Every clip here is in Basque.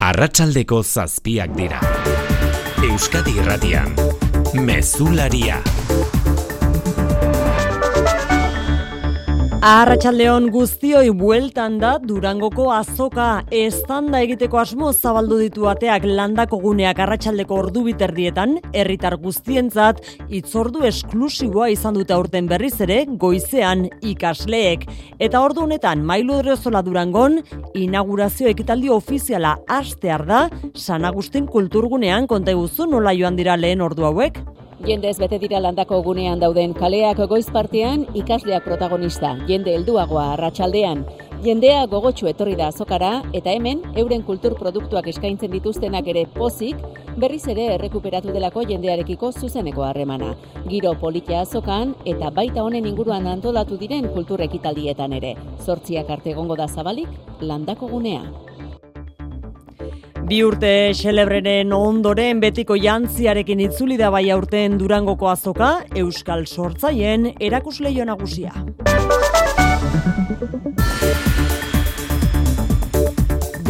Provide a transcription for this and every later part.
Arratsaldeko zazpiak dira. Euskadi Irratian. Mezularia. Arratxaldeon guztioi bueltan da Durangoko azoka estanda egiteko asmo zabaldu ditu ateak landako guneak arratsaldeko ordu biterdietan, herritar guztientzat itzordu esklusiboa izan dute aurten berriz ere goizean ikasleek. Eta ordu honetan mailu drezola Durangon, inaugurazio ekitaldi ofiziala astear da, San Agustin kulturgunean konta eguzu nola joan dira lehen ordu hauek? Jende ez bete dira landako gunean dauden kaleak goiz partean ikasleak protagonista, jende helduagoa arratsaldean. Jendea gogotsu etorri da azokara eta hemen euren kultur produktuak eskaintzen dituztenak ere pozik, berriz ere errekuperatu delako jendearekiko zuzeneko harremana. Giro politia azokan eta baita honen inguruan antolatu diren kultur ekitaldietan ere. Zortziak arte egongo da zabalik, landako gunea. Bi urte xelebrenen ondoren betiko jantziarekin itzuli da bai aurten Durangoko azoka, Euskal Sortzaien erakusleio nagusia.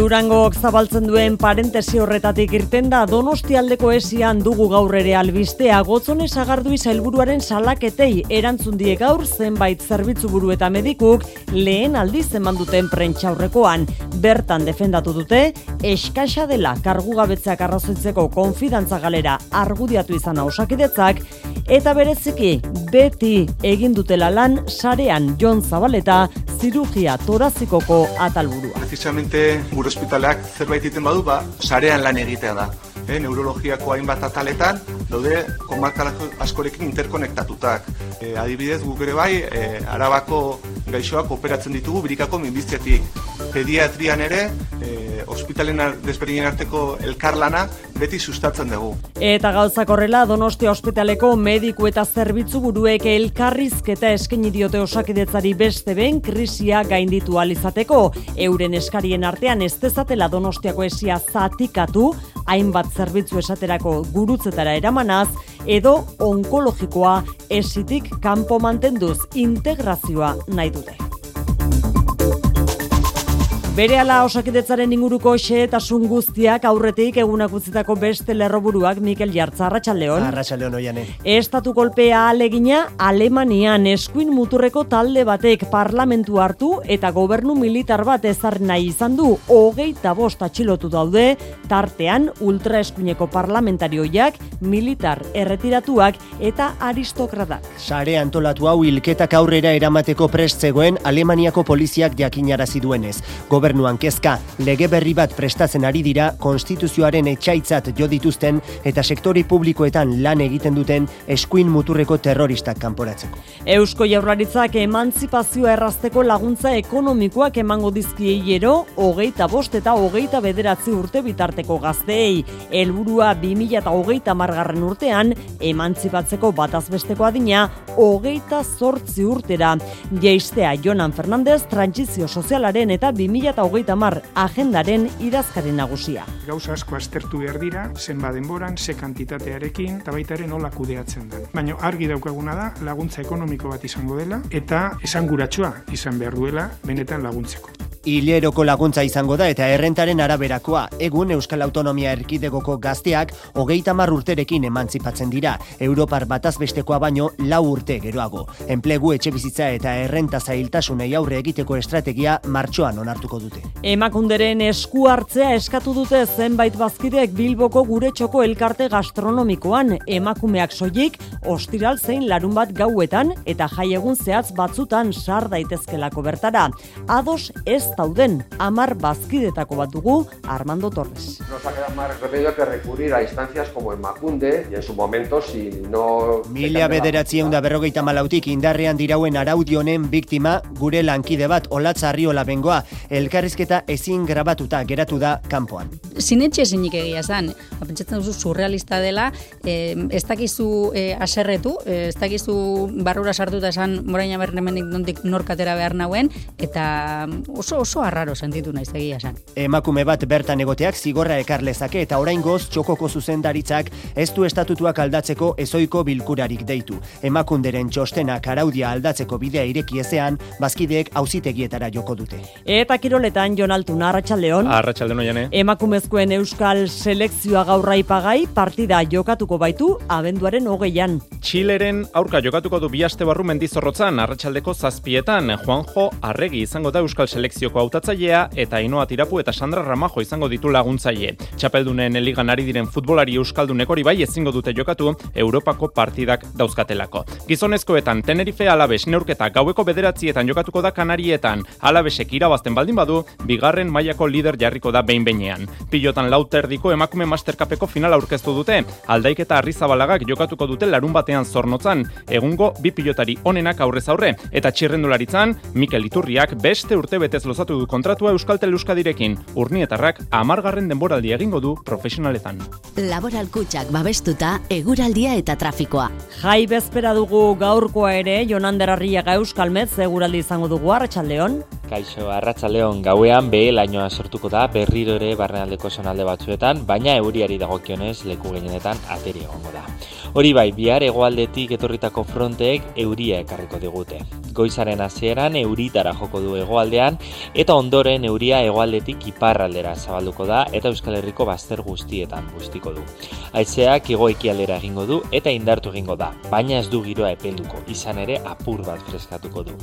Durangok zabaltzen duen parentesi horretatik irten da Donostialdeko esian dugu gaur ere albistea gotzone sagardui helburuaren salaketei erantzun die gaur zenbait zerbitzu buru eta medikuk lehen aldiz eman duten prentxaurrekoan bertan defendatu dute eskaxa dela kargugabetzeak arrazoitzeko konfidantza galera argudiatu izan osakidetzak eta bereziki beti egin dutela lan sarean Jon Zabaleta zirugia torazikoko atalburua. Precisamente gure ospitaleak zerbait egiten badu, ba, sarean lan egitea da. E, neurologiako hainbat ataletan, daude komarka askorekin interkonektatutak. E, adibidez, guk ere bai, e, arabako gaixoak operatzen ditugu birikako minbiztetik. Pediatrian ere, e, ospitalen desberdinen arteko elkarlana beti sustatzen dugu. Eta gauzak horrela Donostia ospitaleko mediku eta zerbitzu buruek elkarrizketa eskaini diote osakidetzari beste ben krisia gainditu alizateko. Euren eskarien artean ez dezatela Donostiako esia zatikatu, hainbat zerbitzu esaterako gurutzetara eramanaz, edo onkologikoa esitik kanpo mantenduz integrazioa nahi dute. Bere ala osakidetzaren inguruko xeetasun guztiak aurretik egunak utzitako beste lerroburuak Mikel Jartza, Arratxaldeon. Arratxaldeon oiane. Estatu kolpea alegina Alemanian eskuin muturreko talde batek parlamentu hartu eta gobernu militar bat ezar nahi izan du hogeita bost atxilotu daude, tartean ultraeskuineko parlamentarioiak, militar erretiratuak eta aristokratak. Sare antolatu hau hilketak aurrera eramateko prest zegoen Alemaniako poliziak jakinarazi duenez gobernuan kezka lege berri bat prestatzen ari dira konstituzioaren etxaitzat jo dituzten eta sektori publikoetan lan egiten duten eskuin muturreko terroristak kanporatzeko. Eusko Jaurlaritzak emantzipazioa errazteko laguntza ekonomikoak emango dizkiei ero, hogeita bost eta hogeita bederatzi urte bitarteko gazteei. Helburua 2000 eta hogeita margarren urtean, emantzipatzeko batazbesteko adina, hogeita zortzi urtera. Jaistea Jonan Fernandez, trantzizio sozialaren eta 2000 eta hogeita mar agendaren idazkaren nagusia. Gauza asko aztertu behar dira, zenba denboran, ze kantitatearekin, eta baita ere nola kudeatzen da. Baina argi daukaguna da, laguntza ekonomiko bat izango dela, eta esanguratsua izan behar duela, benetan laguntzeko. Hileroko laguntza izango da eta errentaren araberakoa. Egun Euskal Autonomia Erkidegoko gazteak hogeita mar urterekin emantzipatzen dira. Europar bataz bestekoa baino lau urte geroago. Enplegu etxe bizitza eta errenta zailtasunei aurre egiteko estrategia martxoan onartuko dute. Emakunderen esku hartzea eskatu dute zenbait bazkidek Bilboko gure txoko elkarte gastronomikoan emakumeak soilik ostiral zein larun bat gauetan eta jai egun zehatz batzutan sar daitezkelako bertara. Ados ez dauden amar bazkidetako bat dugu Armando Torres. Nos ha quedado más remedio que recurrir a instancias como en Macunde y en su momento si no... Mila bederatzieun da berrogeita malautik indarrean dirauen araudionen biktima gure lankide bat olatza arriola bengoa elkarrizketa ezin grabatuta geratu da kanpoan. Sinetxe ezinik egia zan, pentsatzen duzu surrealista dela, eh, ez dakizu eh, aserretu, eh, ez dakizu barrura sartuta esan moraina bernemenik nondik norkatera behar nauen, eta oso oso arraro sentitu naiz egia esan. Emakume bat bertan egoteak zigorra ekar lezake eta oraingoz txokoko zuzendaritzak ez du estatutuak aldatzeko ezoiko bilkurarik deitu. Emakunderen txostenak araudia aldatzeko bidea ireki ezean, bazkideek auzitegietara joko dute. Eta kiroletan Jon Altuna Arratsaldeon. Arratsaldeon oiane. Emakumezkoen euskal selekzioa gaurra ipagai partida jokatuko baitu abenduaren hogeian. Txileren aurka jokatuko du bi aste barru mendizorrotzan arratsaldeko zazpietan Juanjo Arregi izango da euskal selekzioko hautatzailea eta Ainoa Tirapu eta Sandra Ramajo izango ditu laguntzaile. Txapeldunen ligan ari diren futbolari euskalduneko hori bai ezingo dute jokatu Europako partidak dauzkatelako. Gizonezkoetan Tenerife Alabes neurketa gaueko bederatzietan jokatuko da Kanarietan. Alabesek irabazten baldin badu, bigarren mailako lider jarriko da behin behinean. Pilotan lauterdiko emakume masterkapeko final aurkeztu dute. Aldaik eta Arrizabalagak jokatuko dute larun batean zornotzan. Egungo bi pilotari onenak aurrez aurre eta txirrendularitzan Mikel Iturriak beste urte betez lozatu du kontratua Euskaltel Euskadirekin. Urnietarrak amargarren denboraldi egingo du profesionaletan. Laboral kutsak babestuta, eguraldia eta trafikoa. Jai bezpera dugu gaurkoa ere, Jonander Arriaga Euskalmet seguraldi izango dugu Arratsaldeon. Kaixo, Arratsaldeon gauean behe lainoa sortuko da berriro ere barnealdeko zonalde batzuetan, baina euriari dagokionez leku gehienetan ateri egongo da. Hori bai, bihar hegoaldetik etorritako fronteek euria ekarriko digute. Goizaren hasieran euritara joko du hegoaldean eta ondoren euria hegoaldetik iparraldera zabalduko da eta Euskal Herriko bazter guztietan guztiko du. Haizeak igo ekialdera egingo du eta indartu egingo da, baina ez du giroa epelduko, izan ere apur bat freskatuko du.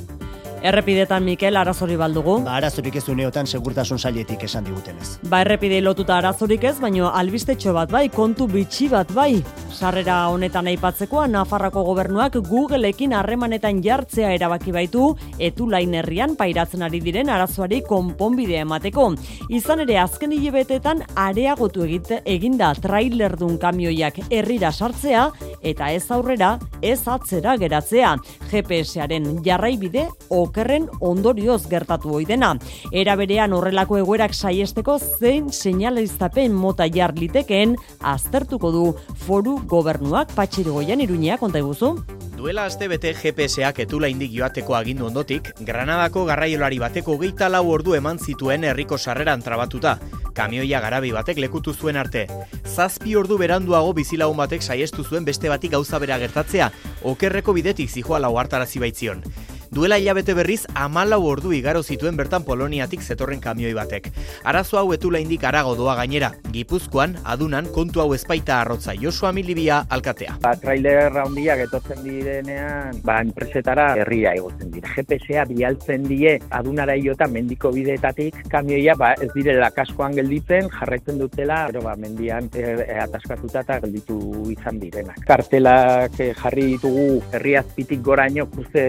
Errepidetan Mikel arazori baldugu. Ba, arazorik ez uneotan segurtasun sailetik esan digutenez. Ba, errepidei lotuta arazorik ez, baino albistetxo bat bai, kontu bitxi bat bai. Sarrera honetan aipatzekoa Nafarrako gobernuak Googleekin harremanetan jartzea erabaki baitu etulain herrian pairatzen ari diren arazoari konponbidea emateko. Izan ere azken hilebetetan areagotu egite eginda trailerdun kamioiak herrira sartzea eta ez aurrera, ez atzera geratzea. GPS-aren jarraibide okerren ondorioz gertatu ohi dena. Era berean horrelako egoerak saiesteko zein seinaliztapen mota jar litekeen aztertuko du foru gobernuak patxirigoian iruñea konta iguzu. Duela aste bete GPS-ak etula indik joateko agindu ondotik, Granadako garraiolari bateko geita lau ordu eman zituen herriko sarreran trabatuta. Kamioia garabi batek lekutu zuen arte. Zazpi ordu beranduago bizilagun batek saiestu zuen beste batik gauza bera gertatzea, okerreko bidetik zijoa lau hartarazi baitzion. Duela hilabete berriz, amalau ordu igaro zituen bertan Poloniatik zetorren kamioi batek. Arazo hau etula indik arago doa gainera. Gipuzkoan, adunan, kontu hau ezpaita arrotza Josua Milibia alkatea. Ba, trailer handiak etortzen direnean, ba, enpresetara herria egotzen dira. GPS-a bialtzen die adunara iota mendiko bideetatik kamioia ba, ez direla kaskoan gelditzen, jarraitzen dutela, pero ba, mendian e, e, ataskatuta eta gelditu izan direnak. Kartelak e, jarri ditugu herriazpitik goraino kruze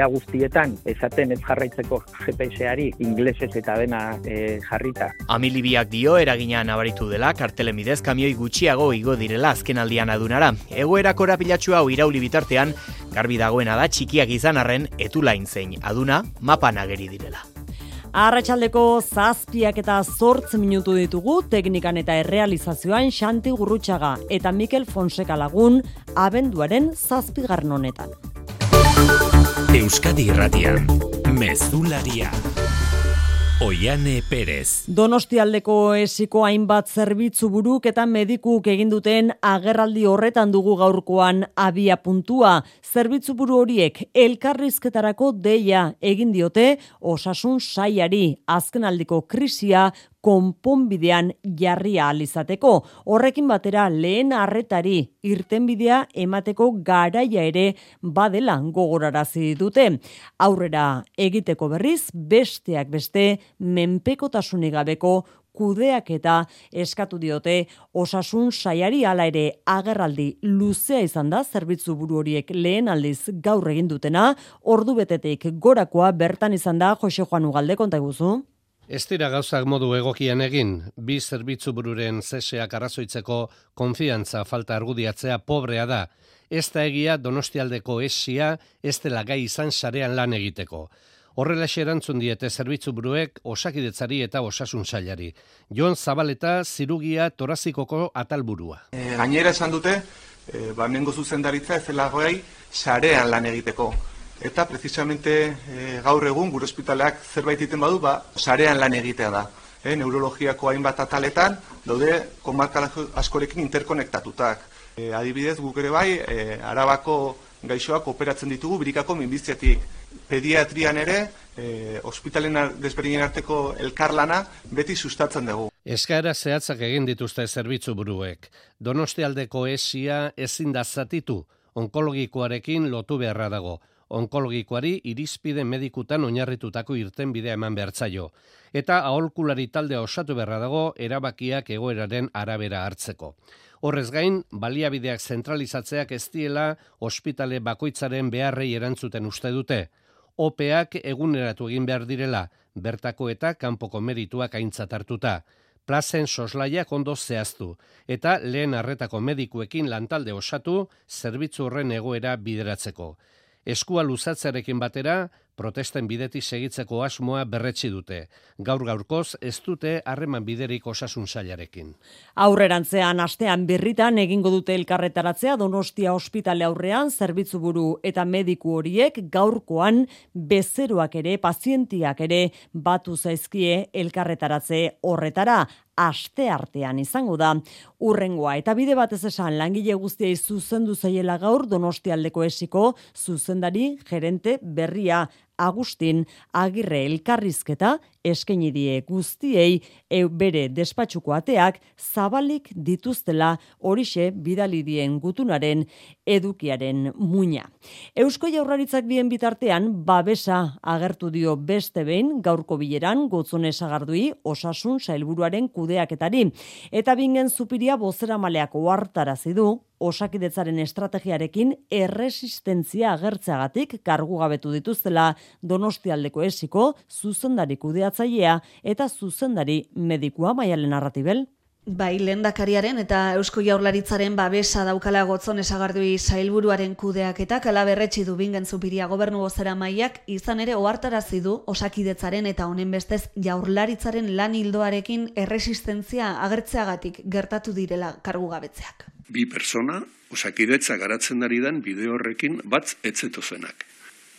ia guztietan, esaten ez jarraitzeko GPS-ari, inglesez eta dena e, jarrita. Amilibiak dio eragina nabaritu dela, kartelen bidez kamioi gutxiago igo direla azken aldian adunara. Egoera korapilatxu hau irauli bitartean, garbi dagoena da txikiak izan arren etulain zein aduna mapan ageri direla. Arratxaldeko zazpiak eta zortz minutu ditugu teknikan eta errealizazioan Xanti Gurrutxaga eta Mikel Fonseca lagun abenduaren zazpigarren honetan. Euskadi Irratian, Mezularia. Oiane Perez. Donostialdeko esiko hainbat zerbitzu buruk eta medikuk egin duten agerraldi horretan dugu gaurkoan abia puntua. Zerbitzu buru horiek elkarrizketarako deia egin diote osasun saiari azkenaldiko krisia konponbidean jarria alizateko. Horrekin batera lehen arretari irtenbidea emateko garaia ere badela gogorarazi dute. Aurrera egiteko berriz besteak beste menpekotasunik gabeko kudeak eta eskatu diote osasun saiari hala ere agerraldi luzea izan da zerbitzu buru horiek lehen aldiz gaur egin dutena ordu betetik gorakoa bertan izan da Jose Juan Ugalde konta guzu. Ez dira gauzak modu egokian egin, bi zerbitzu bururen zeseak arrazoitzeko konfiantza falta argudiatzea pobrea da. Ez da egia donostialdeko esia ez dela gai izan sarean lan egiteko. Horrela erantzun diete zerbitzu buruek osakidetzari eta osasun sailari. Jon Zabaleta zirugia torazikoko atalburua. E, gainera esan dute, e, ba, zuzendaritza ez dela goei sarean lan egiteko. Eta precisamente e, gaur egun gure ospitaleak zerbait egiten badu, ba, sarean lan egitea da. E, neurologiako hainbat ataletan, daude komarka askorekin interkonektatutak. E, adibidez, guk ere bai, e, arabako gaixoak operatzen ditugu birikako minbiziatik. Pediatrian ere, e, ospitalen desberdinen arteko elkarlana beti sustatzen dugu. Eskaera zehatzak egin dituzte zerbitzu buruek. Donostialdeko esia ezin da zatitu, onkologikoarekin lotu beharra dago. Onkologikoari irizpide medikutan oinarritutako irten bidea eman behartzaio. Eta aholkulari talde osatu beharra dago erabakiak egoeraren arabera hartzeko. Horrez gain, baliabideak zentralizatzeak ez diela ospitale bakoitzaren beharrei erantzuten uste dute. OPEak eguneratu egin behar direla, bertako eta kanpoko merituak aintzat hartuta. Plazen soslaiak ondo zehaztu, eta lehen arretako medikuekin lantalde osatu, zerbitzu horren egoera bideratzeko. Eskua luzatzearekin batera, protesten bidetik segitzeko asmoa berretsi dute. Gaur gaurkoz ez dute harreman biderik osasun sailarekin. Aurrerantzean astean birritan egingo dute elkarretaratzea Donostia ospitale aurrean zerbitzu buru eta mediku horiek gaurkoan bezeroak ere pazientiak ere batu zaizkie elkarretaratze horretara aste artean izango da. Urrengoa eta bide batez esan langile guztiei zuzendu zaiela gaur Donostialdeko esiko zuzendari gerente berria Agustin Agirre elkarrizketa eskaini die guztiei e, bere despatxuko ateak zabalik dituztela horixe bidali dien gutunaren edukiaren muina. Eusko Jaurlaritzak bien bitartean babesa agertu dio beste behin gaurko bileran gotzone sagardui osasun sailburuaren kudeaketari eta bingen zupiria bozera maleako hartarazi du osakidetzaren estrategiarekin erresistentzia agertzeagatik kargu gabetu dituztela Donostialdeko esiko zuzendari kudeatzailea eta zuzendari medikua maialen narratibel. Bai, lendakariaren eta Eusko Jaurlaritzaren babesa daukala gotzon esagardui sailburuaren kudeak eta du bingen zupiria gobernu gozera maiak izan ere ohartarazi du osakidetzaren eta honen bestez jaurlaritzaren lan hildoarekin erresistentzia agertzeagatik gertatu direla kargu gabetzeak bi persona osakidetza garatzen ari den bideo horrekin bat etzeto zenak.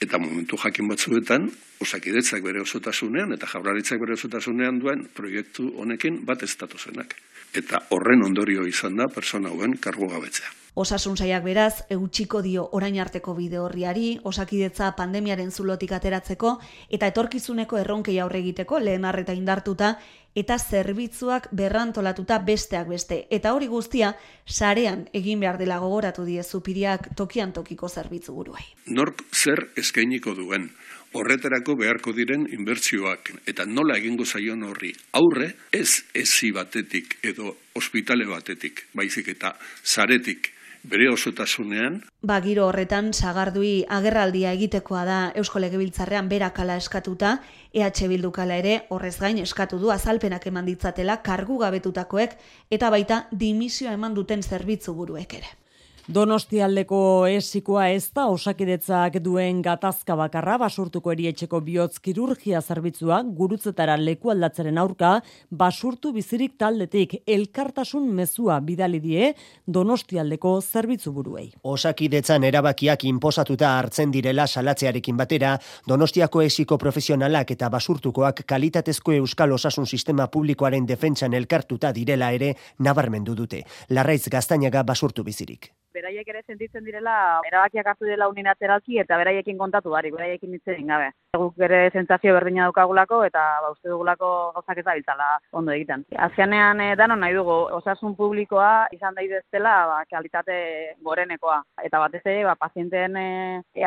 Eta momentu jakin batzuetan, osakidetzak bere osotasunean eta jaurlaritzak bere osotasunean duen proiektu honekin bat ez zenak. Eta horren ondorio izan da persona hauen kargo gabetzea. Osasun saiak beraz, eutxiko dio orain arteko bide horriari, osakidetza pandemiaren zulotik ateratzeko, eta etorkizuneko erronkei aurre egiteko lehen arreta indartuta, eta zerbitzuak berrantolatuta besteak beste. Eta hori guztia, sarean egin behar dela gogoratu die zupiriak tokian tokiko zerbitzu buruai. Nork zer eskainiko duen, horretarako beharko diren inbertsioak eta nola egingo zaion horri aurre ez ezi batetik edo ospitale batetik, baizik eta zaretik bere osotasunean. Ba, giro horretan, sagardui agerraldia egitekoa da Eusko Legebiltzarrean berakala eskatuta, EH Bildukala ere horrez gain eskatu du azalpenak eman ditzatela kargu gabetutakoek eta baita dimisioa eman duten zerbitzu buruek ere. Donostialdeko esikoa ez da osakidetzak duen gatazka bakarra basurtuko erietxeko bihotz kirurgia zerbitzua gurutzetara leku aldatzeren aurka basurtu bizirik taldetik elkartasun mezua bidali die Donostialdeko zerbitzu buruei. Osakidetzan erabakiak inposatuta hartzen direla salatzearekin batera, Donostiako esiko profesionalak eta basurtukoak kalitatezko euskal osasun sistema publikoaren defentsan elkartuta direla ere nabarmendu dute. Larraiz gaztainaga basurtu bizirik beraiek ere sentitzen direla erabakiak hartu dela unilateralki eta beraiekin kontatu barik, beraiekin hitz gabe. Guk ere sentsazio berdina daukagulako eta ba uste dugulako gauzak ez dabiltzala ondo egiten. Azkenean e, danon nahi dugu osasun publikoa izan daitezela ba kalitate gorenekoa eta batez ere ba pazienteen e,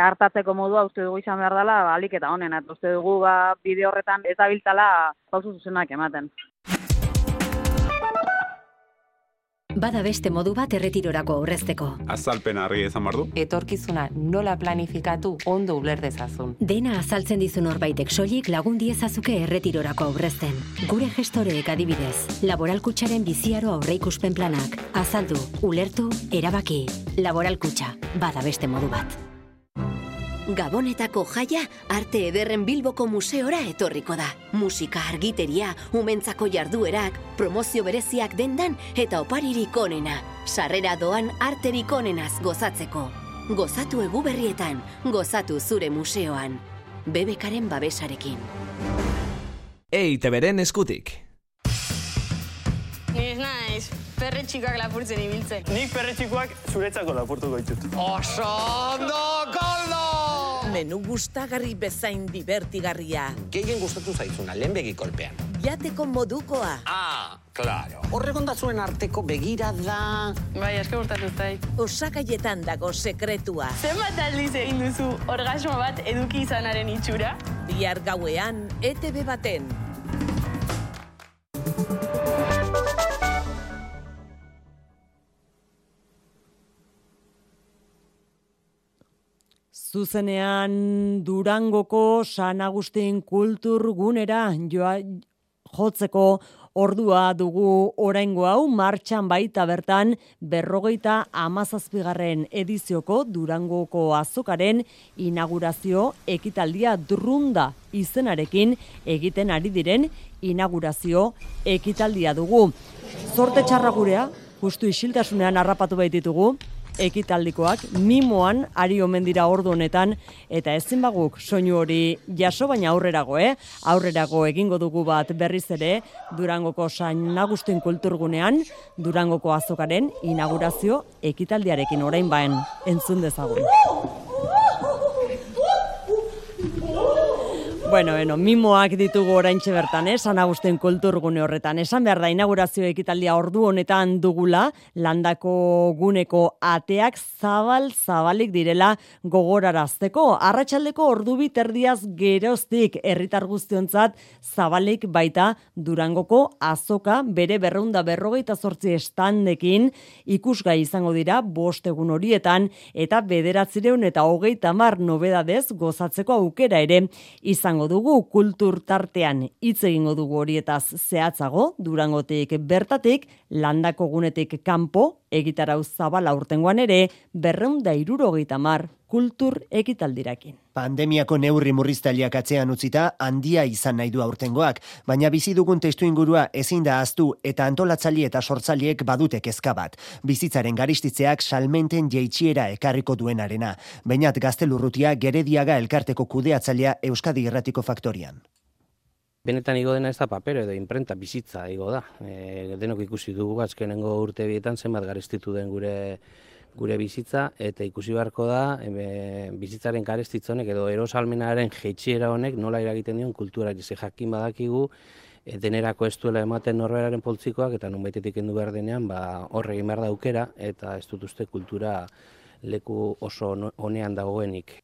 hartatzeko modua uste dugu izan behar dela ba, alik eta honen eta uste dugu ba bideo horretan ez dabiltzala pausu zuzenak ematen. Bada beste modu bat erretirorako aurrezteko. Azalpen argi ezan bardu. Etorkizuna nola planifikatu ondo uler dezazun. Dena azaltzen dizun horbaitek soilik lagun diezazuke erretirorako aurrezten. Gure gestoreek adibidez, laboralkutsaren biziaro aurreikuspen planak. Azaldu, ulertu, erabaki. Laboralkutxa, bada beste modu bat. Gabonetako jaia arte ederren Bilboko museora etorriko da. Musika argiteria, umentzako jarduerak, promozio bereziak dendan eta oparirik onena. Sarrera doan arterik onenaz gozatzeko. Gozatu eguberrietan, gozatu zure museoan. Bebekaren babesarekin. EITB-ren eskutik. Ni ez naiz, perretxikoak lapurtzen ibiltzen. Nik perretxikoak zuretzako lapurtuko ditut. Oso! Menu gustagarri bezain divertigarria. Gehien gustatu zaizuna, lehen begi kolpean. Jateko modukoa. Ah, claro. Horregon zuen arteko begira da... Bai, asko gustatu zait. Osagaietan dago sekretua. Zenbat aldiz egin duzu orgasmo bat eduki izanaren itxura? Bihar gauean, ETV baten. Zuzenean Durangoko San Agustin kulturgunera joa jotzeko ordua dugu oraingo hau martxan baita bertan berrogeita amazazpigarren edizioko Durangoko azokaren inaugurazio ekitaldia drunda izenarekin egiten ari diren inaugurazio ekitaldia dugu. Zorte txarra gurea, justu isiltasunean harrapatu baititugu, ekitaldikoak mimoan ari omen dira ordu honetan eta ezin baguk soinu hori jaso baina aurrerago eh? Aurrerago egingo dugu bat berriz ere Durangoko San Agustin kulturgunean Durangoko azokaren inaugurazio ekitaldiarekin orain baen entzun dezagun Bueno, bueno, mimoak ditugu oraintxe bertan, eh? San Agustin kulturgune horretan. Esan behar da, inaugurazio ekitaldia ordu honetan dugula, landako guneko ateak zabal zabalik direla gogorarazteko. Arratxaldeko ordu biterdiaz geroztik herritar guztionzat zabalik baita durangoko azoka bere berreunda berrogeita zortzi estandekin ikusgai izango dira bost egun horietan eta bederatzireun eta hogeita mar nobedadez gozatzeko aukera ere izango dugu kultur tartean hitz egingo dugu horietaz zehatzago Durangotik bertatik landako gunetik kanpo egitarau zabala urtengoan ere berreunda irurogeita mar kultur ekitaldirakin. Pandemiako neurri murriztaileak atzean utzita handia izan nahi du aurtengoak, baina bizi dugun testu ingurua ezin da aztu eta antolatzaile eta sortzaileek badute kezka bat. Bizitzaren garistitzeak salmenten jeitsiera ekarriko duenarena. Bainat gaztelurrutia gerediaga elkarteko kudeatzailea Euskadi Irratiko Faktorian. Benetan igo dena ez da papero edo imprenta bizitza igo da. E, denok ikusi dugu azkenengo urte bietan zenbat garestitu den gure gure bizitza eta ikusi beharko da e, bizitzaren garestitzonek edo erosalmenaren jeitxiera honek nola eragiten dion kultura ze jakin badakigu e, denerako ez duela ematen norberaren poltsikoak eta nunbaitetik endu behar denean ba, horre egin behar da aukera eta ez dut uste kultura leku oso honean dagoenik.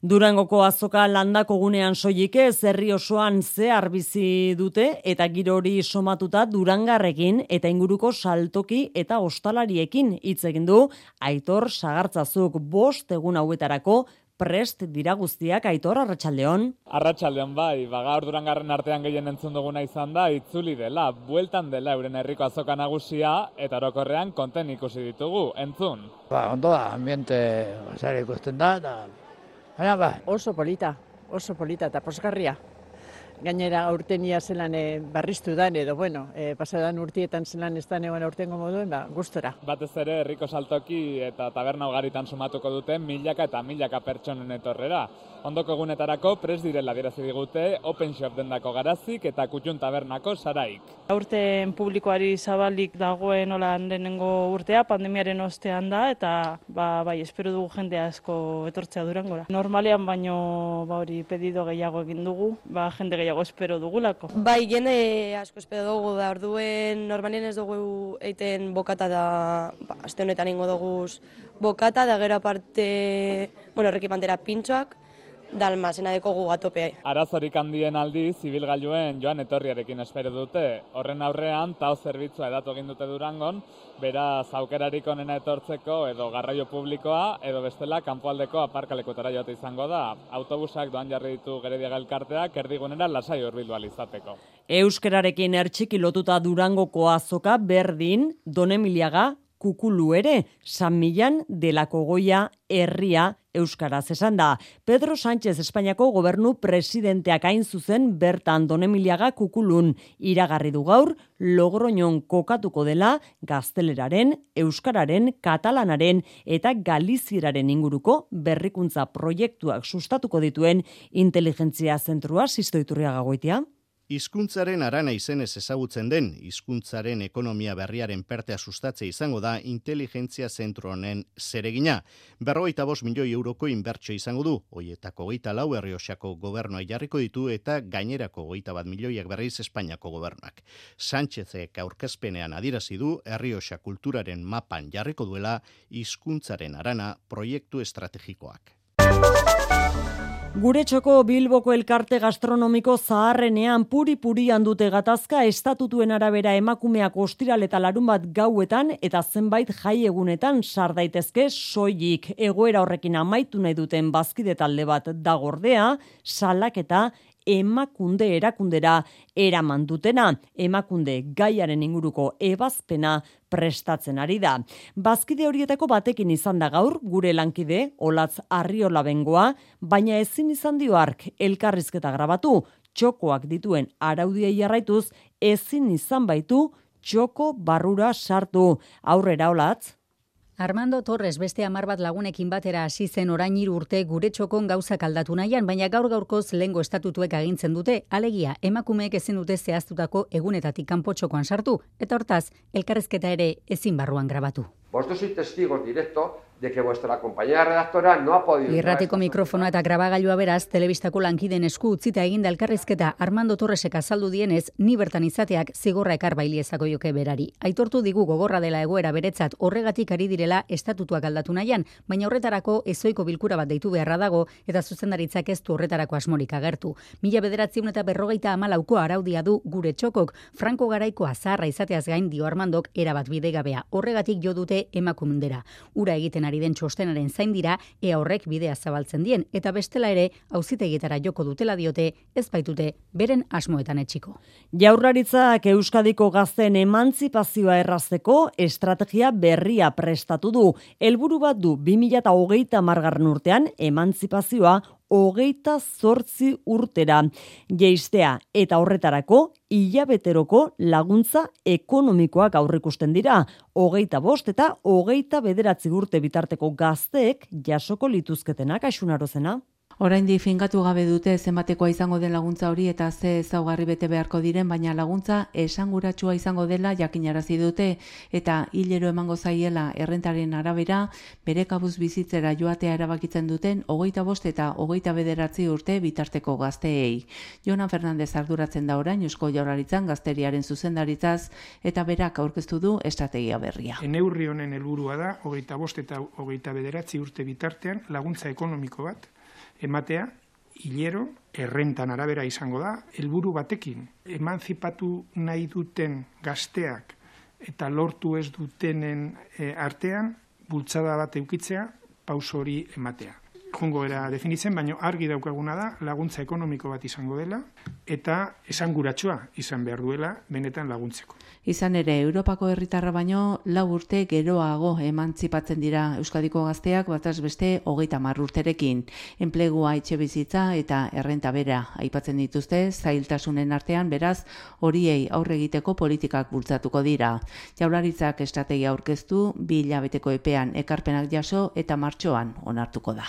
Durangoko azoka landako gunean soilik ez herri osoan zehar bizi dute eta giro hori somatuta Durangarrekin eta inguruko saltoki eta ostalariekin hitz egin du Aitor Sagartzazuk bost egun hauetarako prest dira guztiak Aitor Arratsaldeon. Arratsaldeon bai, ba gaur Durangarren artean gehien entzun duguna izan da itzuli dela, bueltan dela euren herriko azoka nagusia eta orokorrean konten ikusi ditugu. Entzun. Ba, ondo da, ambiente sare ikusten da eta Baina ba. Oso polita, oso polita eta posgarria. Gainera urtenia zelan e, barriztu dan edo, bueno, e, pasadan urtietan zelan ez da neuen urtengo moduen, ba, gustora. Batez ere, herriko saltoki eta taberna ugaritan sumatuko dute milaka eta milaka pertsonen etorrera. Ondoko egunetarako pres direla dirazi digute Open Shop dendako garazik eta kutxun tabernako saraik. Urten publikoari zabalik dagoen hola lehenengo urtea, pandemiaren ostean da, eta ba, bai, espero dugu jende asko etortzea durangora. Normalean baino ba, hori pedido gehiago egin dugu, ba, jende gehiago espero dugulako. Bai, jende asko espero dugu da, orduen normalien ez dugu eiten bokata da, ba, azte honetan ingo dugu bokata, da gero aparte, bueno, horreki pantera pintxoak, dalma, zena deko gu atope. Arazorik handien aldi, zibilgailuen joan etorriarekin espero dute. Horren aurrean, tau zerbitzua edatu egin dute durangon, bera zaukerarik onena etortzeko edo garraio publikoa, edo bestela kanpoaldeko aparkalekotara joate izango da. Autobusak doan jarri ditu gerediaga elkarteak, erdigunera lasai horbildu alizateko. Euskerarekin ertxiki lotuta durangoko azoka berdin, donemiliaga, kukulu ere, San Milan delako goia herria Euskaraz esan da. Pedro Sánchez Espainiako gobernu presidenteak hain zuzen bertan donemiliaga kukulun iragarri du gaur, logroñon kokatuko dela gazteleraren, euskararen, katalanaren eta galizieraren inguruko berrikuntza proiektuak sustatuko dituen inteligentzia zentrua sistoiturria gagoitia. Hizkuntzaren arana izenez ezagutzen den, hizkuntzaren ekonomia berriaren pertea sustatze izango da inteligentzia zentro honen zeregina. Berrogeita bos milioi euroko inbertsio izango du, hoietako geita lau herriosako gobernua jarriko ditu eta gainerako geita bat milioiak berriz Espainiako gobernuak. Sánchezek aurkezpenean adirazi du herriosa kulturaren mapan jarriko duela hizkuntzaren arana proiektu estrategikoak. Gure txoko Bilboko elkarte gastronomiko zaharrenean puri-puri handute gatazka estatutuen arabera emakumeak ostiral eta larun bat gauetan eta zenbait jai egunetan sar daitezke soilik. Egoera horrekin amaitu nahi duten bazkide talde bat dagordea, salaketa emakunde erakundera eraman dutena. Emakunde gaiaren inguruko ebazpena prestatzen ari da. Bazkide horietako batekin izan da gaur, gure lankide, olatz arriola bengoa, baina ezin izan dio ark elkarrizketa grabatu, txokoak dituen araudia jarraituz, ezin izan baitu txoko barrura sartu. Aurrera olatz? Armando Torres beste amar bat lagunekin batera hasi zen orain hiru urte gure txokon gauzak aldatu nahian, baina gaur gaurkoz lengo estatutuek agintzen dute, alegia emakumeek ezin dute zehaztutako egunetatik kanpo txokoan sartu, eta hortaz, elkarrezketa ere ezin barruan grabatu. Vosotros sois testigos directos de que vuestra compañera redactora no ha podido... Irratiko mikrofonoa eta grabagailua beraz, telebistako lankiden esku utzita eginda elkarrizketa Armando Torresek azaldu dienez, ni bertan izateak zigorra ekar bailiezako joke berari. Aitortu digu gogorra dela egoera beretzat horregatik ari direla estatutuak aldatu nahian, baina horretarako ezoiko bilkura bat deitu beharra dago eta zuzendaritzak ez du horretarako asmorik agertu. Mila bederatziun eta berrogeita amalauko araudia du gure txokok, Franco garaiko azarra izateaz gain dio Armandok erabat bidegabea. Horregatik jo dute emakumendera. Ura egiten ari den txostenaren zain dira, ea horrek bidea zabaltzen dien, eta bestela ere, auzitegietara joko dutela diote, ez baitute, beren asmoetan etxiko. Jaurlaritzak Euskadiko gazten emantzipazioa errazteko estrategia berria prestatu du. Helburu bat du 2008 margarren urtean emantzipazioa hogeita zortzi urtera geistea eta horretarako hilabeteroko laguntza ekonomikoak aurrikusten dira. Hogeita bost eta hogeita bederatzi urte bitarteko gazteek jasoko lituzketenak asunarozena. Oraindi fingatu gabe dute zenbatekoa izango den laguntza hori eta ze ezaugarri bete beharko diren, baina laguntza esanguratsua izango dela jakinarazi dute eta hilero emango zaiela errentaren arabera bere kabuz bizitzera joatea erabakitzen duten hogeita bost eta hogeita bederatzi urte bitarteko gazteei. Jona Fernandez arduratzen da orain Eusko Jaurlaritzan gazteriaren zuzendaritzaz eta berak aurkeztu du estrategia berria. Eneurri honen helburua da hogeita bost eta hogeita bederatzi urte bitartean laguntza ekonomiko bat ematea, hilero, errentan arabera izango da, helburu batekin, emanzipatu nahi duten gazteak eta lortu ez dutenen e, artean, bultzada bat eukitzea, pauso hori ematea. Jungo era definitzen, baina argi daukaguna da, laguntza ekonomiko bat izango dela, eta esanguratsua izan behar duela, benetan laguntzeko. Izan ere, Europako herritarra baino lau urte geroago emantzipatzen dira Euskadiko gazteak bataz beste hogeita marrurterekin. Enplegua etxe bizitza eta errenta bera aipatzen dituzte, zailtasunen artean beraz horiei aurre egiteko politikak bultzatuko dira. Jaularitzak estrategia aurkeztu, bi hilabeteko epean ekarpenak jaso eta martxoan onartuko da.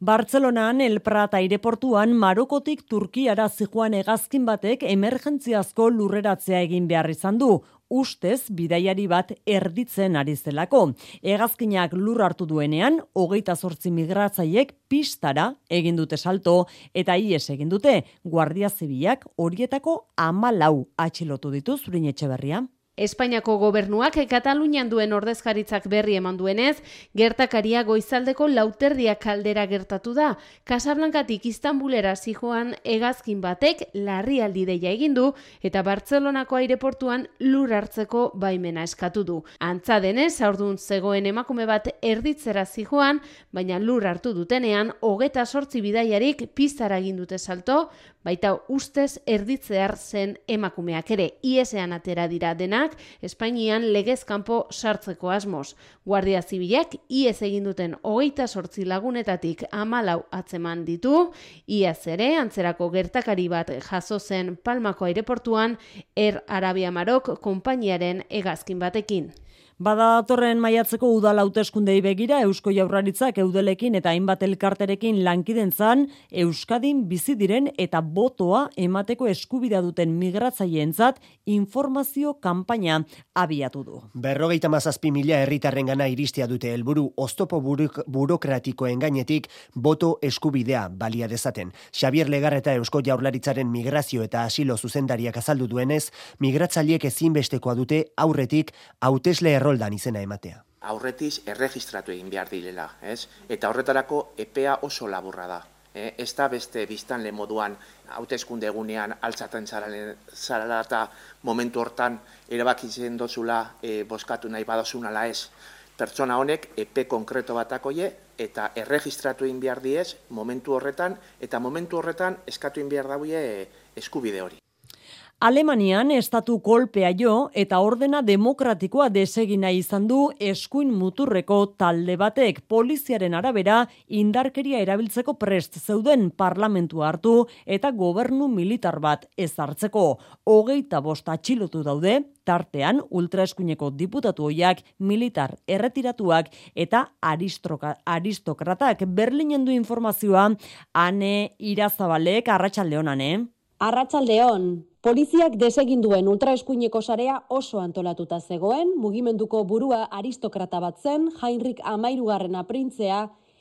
Bartzelonan El Prat aireportuan Marokotik Turkiara zijoan hegazkin batek emergentziazko lurreratzea egin behar izan du. Ustez, bidaiari bat erditzen ari zelako. Hegazkinak lur hartu duenean, hogeita zortzi migratzaiek pistara egin dute salto eta ies egin dute. Guardia Zibilak horietako amalau atxilotu ditu zurin etxe berria. Espainiako gobernuak Katalunian duen ordezkaritzak berri eman duenez, gertakaria goizaldeko lauterdia kaldera gertatu da. Casablancatik Istanbulera zijoan hegazkin batek larrialdi deia egin du eta Bartzelonako aireportuan lur hartzeko baimena eskatu du. Antza denez, aurdun zegoen emakume bat erditzera zijoan, baina lur hartu dutenean hogeta sortzi bidaiarik piztara egin dute salto, baita ustez erditzear zen emakumeak ere iesean atera dira denak Espainian legez kanpo sartzeko asmoz. Guardia Zibilak ies egin duten hogeita sortzi lagunetatik amalau atzeman ditu, iaz ere antzerako gertakari bat jaso zen Palmako aireportuan Er Arabia Marok konpainiaren egazkin batekin. Bada datorren maiatzeko udal hauteskundei begira Eusko Jaurlaritzak eudelekin eta hainbat elkarterekin lankidentzan Euskadin bizi diren eta botoa emateko eskubidea duten migratzaileentzat informazio kanpaina abiatu du. Berrogeita mazazpi mila herritarren gana iristia dute helburu oztopo buruk, burokratikoen gainetik boto eskubidea balia dezaten. Xavier Legarreta Eusko Jaurlaritzaren migrazio eta asilo zuzendariak azaldu duenez, migratzaileek ezinbestekoa dute aurretik hautesle erroldan izena ematea. Aurretiz erregistratu egin behar dilela, ez? Eta horretarako epea oso laburra da. E, ez da beste biztan le moduan hauteskunde egunean altzaten zarala eta momentu hortan erabakitzen dozula e, boskatu nahi badozun ala ez. Pertsona honek epe konkreto batakoie eta erregistratu egin behar diez momentu horretan eta momentu horretan eskatu egin behar dauie eskubide hori. Alemanian estatu kolpea jo eta ordena demokratikoa desegina izan du eskuin muturreko talde batek poliziaren arabera indarkeria erabiltzeko prest zeuden parlamentu hartu eta gobernu militar bat ezartzeko. Hogeita bosta atxilotu daude, tartean ultraeskuineko diputatu hoiak militar erretiratuak eta aristokratak Berlinen du informazioa ane irazabalek arratsaldeonan, eh? Arratsaldeon, Poliziak desegin duen ultraeskuineko sarea oso antolatuta zegoen, mugimenduko burua aristokrata bat zen, Heinrich Amairugarrena printzea,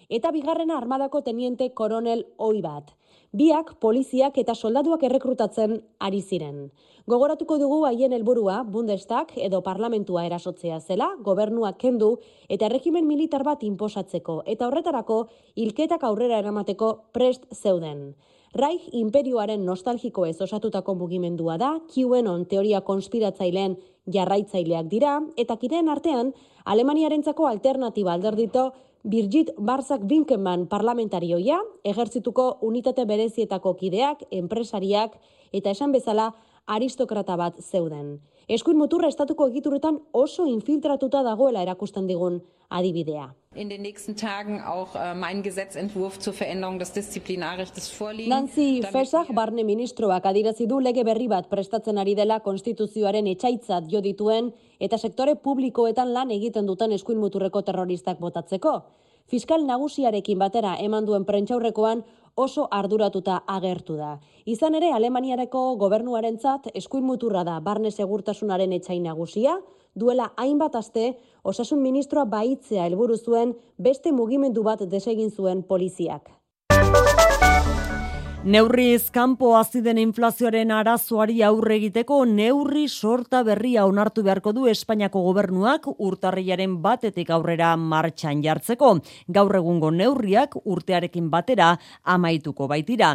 eta bigarrena armadako teniente koronel oi bat. Biak poliziak eta soldaduak errekrutatzen ari ziren. Gogoratuko dugu haien helburua Bundestag edo parlamentua erasotzea zela, gobernua kendu eta regimen militar bat inposatzeko eta horretarako hilketak aurrera eramateko prest zeuden. Reich imperioaren nostalgiko ez osatutako mugimendua da, QAnon teoria konspiratzaileen jarraitzaileak dira, eta kideen artean, Alemaniarentzako alternatiba alderdito Birgit Barzak Winkenman parlamentarioia, egertzituko unitate berezietako kideak, enpresariak, eta esan bezala aristokrata bat zeuden. Eskuin muturra estatuko egituretan oso infiltratuta dagoela erakusten digun adibidea. In den nächsten Tagen auch äh, mein Gesetzentwurf zur Veränderung des Disziplinarrechts vorliegen. Nancy Fesach barne ministroak adirazi du lege berri bat prestatzen ari dela konstituzioaren etxaitzat jo dituen eta sektore publikoetan lan egiten duten eskuin muturreko terroristak botatzeko. Fiskal nagusiarekin batera eman duen prentxaurrekoan oso arduratuta agertu da. Izan ere, Alemaniareko gobernuarentzat eskuin muturra da barne segurtasunaren etxain nagusia, duela hainbat aste, osasun ministroa baitzea helburu zuen beste mugimendu bat desegin zuen poliziak. Neurriz kanpo aziden inflazioaren arazoari aurre egiteko neurri sorta berria onartu beharko du Espainiako gobernuak urtarriaren batetik aurrera martxan jartzeko. Gaur egungo neurriak urtearekin batera amaituko baitira.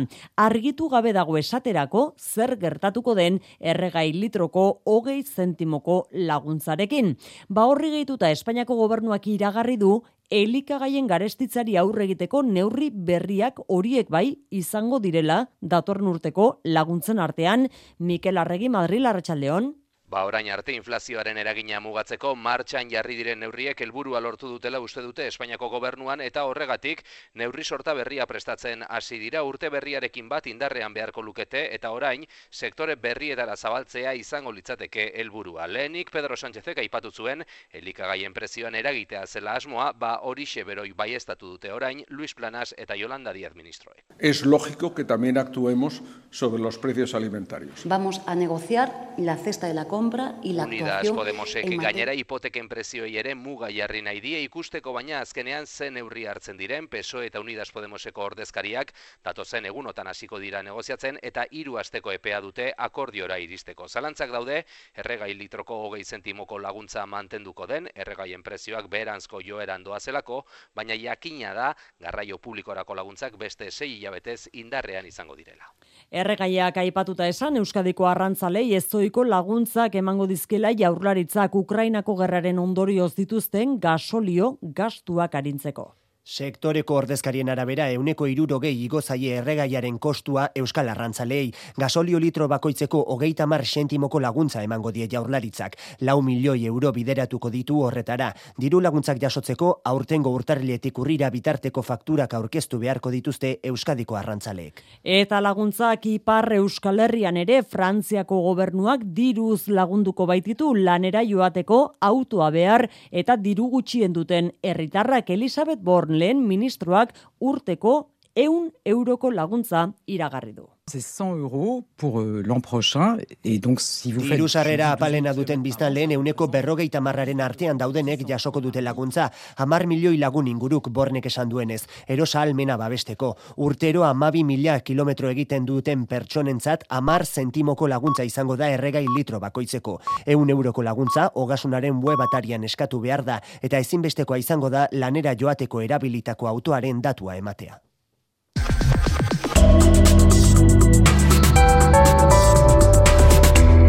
Argitu gabe dago esaterako zer gertatuko den erregai litroko hogei zentimoko laguntzarekin. Ba horri gehituta Espainiako gobernuak iragarri du elikagaien garestitzari aurre egiteko neurri berriak horiek bai izango direla datorren urteko laguntzen artean. Mikel Arregi Madrid Arratsaldeon Ba orain arte inflazioaren eragina mugatzeko martxan jarri diren neurriek helburua lortu dutela uste dute Espainiako gobernuan eta horregatik neurri sorta berria prestatzen hasi dira urte berriarekin bat indarrean beharko lukete eta orain sektore berrietara zabaltzea izango litzateke helburua. Lehenik Pedro Sánchezek aipatu zuen elikagaien prezioan eragitea zela asmoa, ba horixe beroi baiestatu dute orain Luis Planas eta Yolanda Díaz ministroek. Es lógico que también actuemos sobre los precios alimentarios. Vamos a negociar la cesta de la compra y la Unidas Podemosek gainera hipoteken prezioi ere muga jarri nahi die ikusteko baina azkenean zen neurri hartzen diren PSOE eta Unidas Podemoseko ordezkariak datozen egunotan hasiko dira negoziatzen eta hiru asteko epea dute akordiora iristeko. Zalantzak daude erregai litroko hogei zentimoko laguntza mantenduko den, erregaien prezioak beheranzko joeran doazelako, baina jakina da garraio publikorako laguntzak beste sei hilabetez indarrean izango direla. Erregaiak aipatuta esan Euskadiko arrantzalei ezoiko laguntzak emango dizkela jaurlaritzak Ukrainako gerraren ondorioz dituzten gasolio gastuak arintzeko. Sektoreko ordezkarien arabera euneko irurogei igozaie erregaiaren kostua Euskal Arrantzalei. Gasolio litro bakoitzeko hogeita mar sentimoko laguntza emango die jaurlaritzak. Lau milioi euro bideratuko ditu horretara. Diru laguntzak jasotzeko aurtengo urtarriletik urrira bitarteko fakturak aurkeztu beharko dituzte Euskadiko Arrantzaleek. Eta laguntzak ipar Euskal Herrian ere Frantziako gobernuak diruz lagunduko baititu lanera joateko autoa behar eta diru gutxien duten herritarrak Elizabeth Born lehen ministroak urteko eun euroko laguntza iragarri du. C'est 100 euros pour euh, l'an prochain et donc si vous faites Irusarrera apalena duten biztan lehen euneko berrogeita marraren artean daudenek jasoko dute laguntza. Hamar milioi lagun inguruk bornek esan duenez. Erosa almena babesteko. Urtero amabi mila kilometro egiten duten pertsonentzat amar zentimoko laguntza izango da erregai litro bakoitzeko. Eun euroko laguntza hogasunaren web atarian eskatu behar da eta ezinbestekoa izango da lanera joateko erabilitako autoaren datua ematea.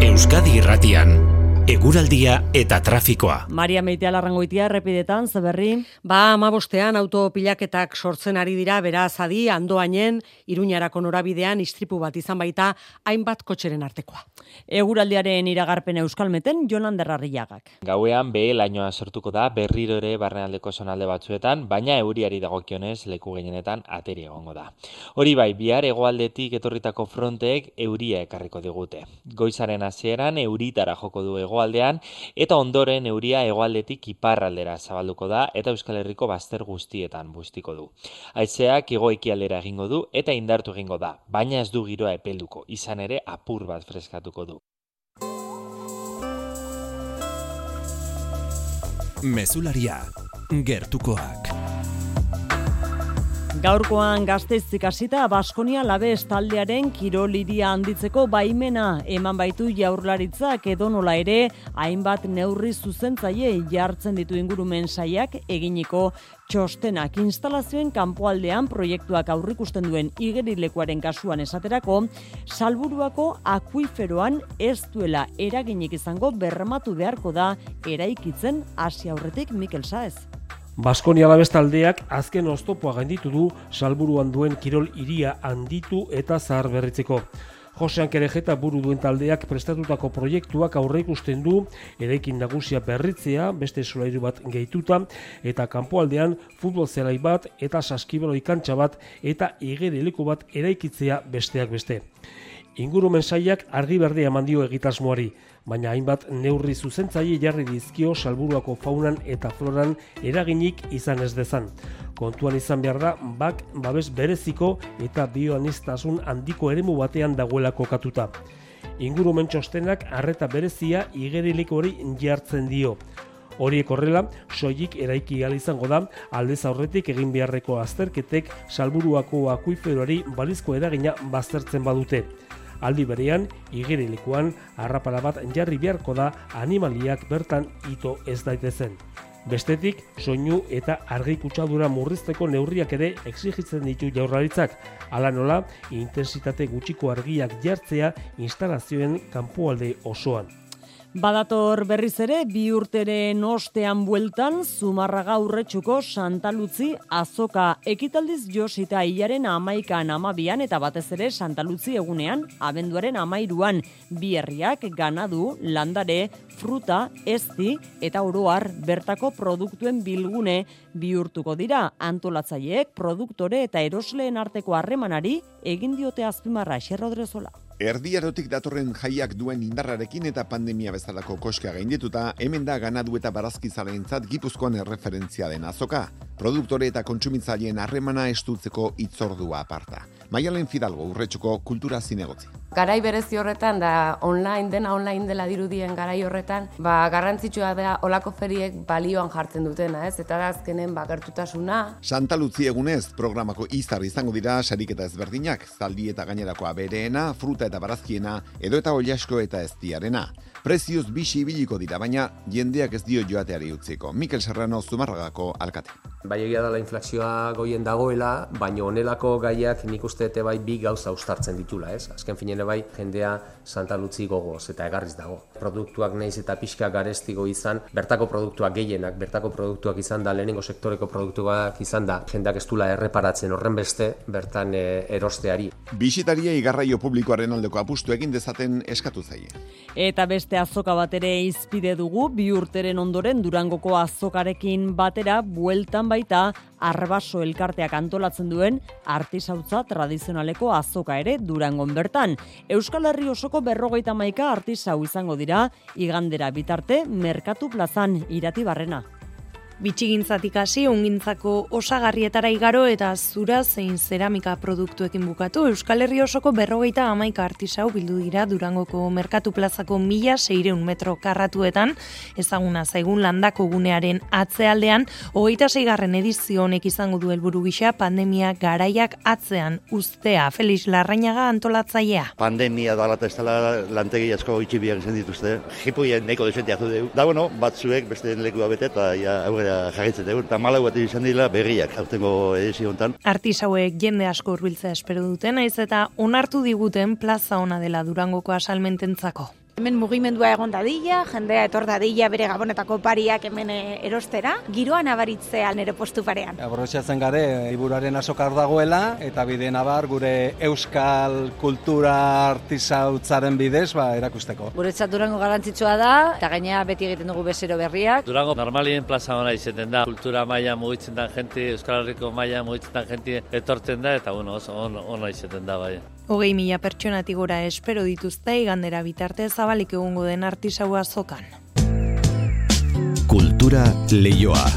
Euskadi Irratian Eguraldia eta trafikoa. Maria Meitea larrangoitia errepidetan, zeberri? Ba, amabostean autopilaketak sortzen ari dira, beraz adi, andoainen, iruñarako norabidean, istripu bat izan baita, hainbat kotxeren artekoa. Eguraldiaren iragarpen euskalmeten, Jonan Derrarriagak. Gauean behe lainoa sortuko da berriro ere barrenaldeko sonalde batzuetan, baina euriari dagokionez leku gehienetan ateri egongo da. Hori bai, bihar egoaldetik etorritako fronteek euria ekarriko digute. Goizaren hasieran euritara joko du ego hegoaldean eta ondoren euria hegoaldetik iparraldera zabalduko da eta Euskal Herriko bazter guztietan bustiko du. Aizeak igo ekialdera egingo du eta indartu egingo da, baina ez du giroa epelduko, izan ere apur bat freskatuko du. Mesularia, gertukoak. Gaurkoan gazteiztik hasita Baskonia Labez taldearen kiroliria handitzeko baimena eman baitu jaurlaritzak edo nola ere hainbat neurri zuzentzaile jartzen ditu ingurumen saiak eginiko txostenak instalazioen kanpoaldean proiektuak aurrikusten duen igerilekuaren kasuan esaterako salburuako akuiferoan ez duela eraginik izango bermatu beharko da eraikitzen hasi aurretik Mikel Saez. Baskonia labestaldeak azken oztopoa gainditu du salburuan duen kirol iria handitu eta zahar berritzeko. Josean Kerejeta buru duen taldeak prestatutako proiektuak aurre ikusten du eraikin nagusia berritzea, beste solairu bat gehituta, eta kanpoaldean futbol zelai bat eta saskibero ikantxa bat eta igerileku bat eraikitzea besteak beste. Ingurumen saiak argi berdea mandio egitasmoari, baina hainbat neurri zuzentzaile jarri dizkio salburuako faunan eta floran eraginik izan ez dezan. Kontuan izan behar da, bak babes bereziko eta bioanistasun handiko eremu batean dagoelako katuta. Ingurumen txostenak arreta berezia igeriliko hori jartzen dio. Horiek horrela, soilik eraiki izango da, aldez aurretik egin beharreko azterketek salburuako akuiferoari balizko eragina baztertzen badute aldi berean igerilekuan harrapala bat jarri beharko da animaliak bertan ito ez daitezen. Bestetik, soinu eta argi kutsadura murrizteko neurriak ere exigitzen ditu jaurlaritzak, ala nola, intensitate gutxiko argiak jartzea instalazioen kanpoalde osoan. Badator berriz ere, bi urteren ostean bueltan, Zumarraga urretxuko Santa Luzi azoka ekitaldiz josita hilaren amaikan amabian eta batez ere Santa Luzi egunean, abenduaren amairuan, bi herriak ganadu, landare, fruta, ezti eta oroar bertako produktuen bilgune. Bihurtuko dira antolatzaileek produktore eta erosleen arteko harremanari egin diote azpimarra. Xerrodrezola. Erdiarotik datorren jaiak duen indarrarekin eta pandemia bezalako koska gaindetuta, hemen da ganadu eta barazki zaleintzat gipuzkoan erreferentzia den azoka. Produktore eta kontsumitzaileen harremana estutzeko itzordua aparta. Maialen Fidalgo urretxuko kultura zinegotzi. Garai berezi horretan da online dena online dela dirudien garai horretan, ba garrantzitsua da olako feriek balioan jartzen dutena, ez? Eta da azkenen bakartutasuna. Santa Luzi egunez programako izar izango dira sariketa ezberdinak, zaldi eta gainerako abereena, fruta eta barazkiena, edo eta oliasko eta ez diarena. Prezioz bisi ibiliko dira, baina jendeak ez dio joateari utziko. Mikel Serrano Zumarragako alkate. Bai egia dela inflazioa goien dagoela, baina honelako gaiak nik uste ete bai bi gauza ustartzen ditula, ez? Azken finene bai jendea Santa Lutzi gogoz eta egarriz dago. Produktuak naiz eta pixka garestigo izan, bertako produktuak gehienak, bertako produktuak izan da, lehenengo sektoreko produktuak izan da, jendeak ez dula erreparatzen horren beste, bertan e, erosteari. Bisitaria igarraio publikoaren aldeko apustu egin dezaten eskatu zaie. Eta beste azoka bat ere izpide dugu, bi urteren ondoren Durangoko azokarekin batera bueltan baita arbaso elkarteak antolatzen duen artisautza tradizionaleko azoka ere durangon bertan. Euskal Herri osoko berrogeita maika artisau izango dira, igandera bitarte, Merkatu plazan irati barrena bitxigintzatik hasi ungintzako osagarrietara igaro eta zura zein zeramika produktuekin bukatu Euskal Herri osoko berrogeita amaika artisau bildu dira Durangoko Merkatu Plazako mila seireun metro karratuetan. Ezaguna zaigun landako gunearen atzealdean hogeita zeigarren edizio honek izango du helburu gisa pandemia garaiak atzean ustea Felix Larrañaga antolatzailea. Pandemia da lata estela lantegi asko itxi biak zen dituzte. Jipuien neko desentia zu da bueno batzuek beste lekua bete eta ja jarritzen dugu, eta malau bat izan dira berriak, aurtengo edizio honetan. Artisauek jende asko urbiltzea espero duten, naiz eta onartu diguten plaza ona dela durangoko asalmententzako. Hemen mugimendua egon dadila, jendea etor dadila bere gabonetako pariak hemen eh, erostera, giroan abaritzea nere postu parean. Aborrotxatzen gare, iburaren asokar dagoela, eta bide nabar gure euskal kultura artizautzaren bidez ba, erakusteko. Guretzat durango garantzitsua da, eta gainea beti egiten dugu bezero berriak. Durango normalien plaza ona izaten da, kultura maila mugitzen da jenti, euskal herriko maila mugitzen da jenti etortzen da, eta bueno, oso on, ona izaten da bai. Hogei mila pertsonatik gora espero dituzte igandera bitarte zabalik egungo den artisaua zokan. Kultura leioa.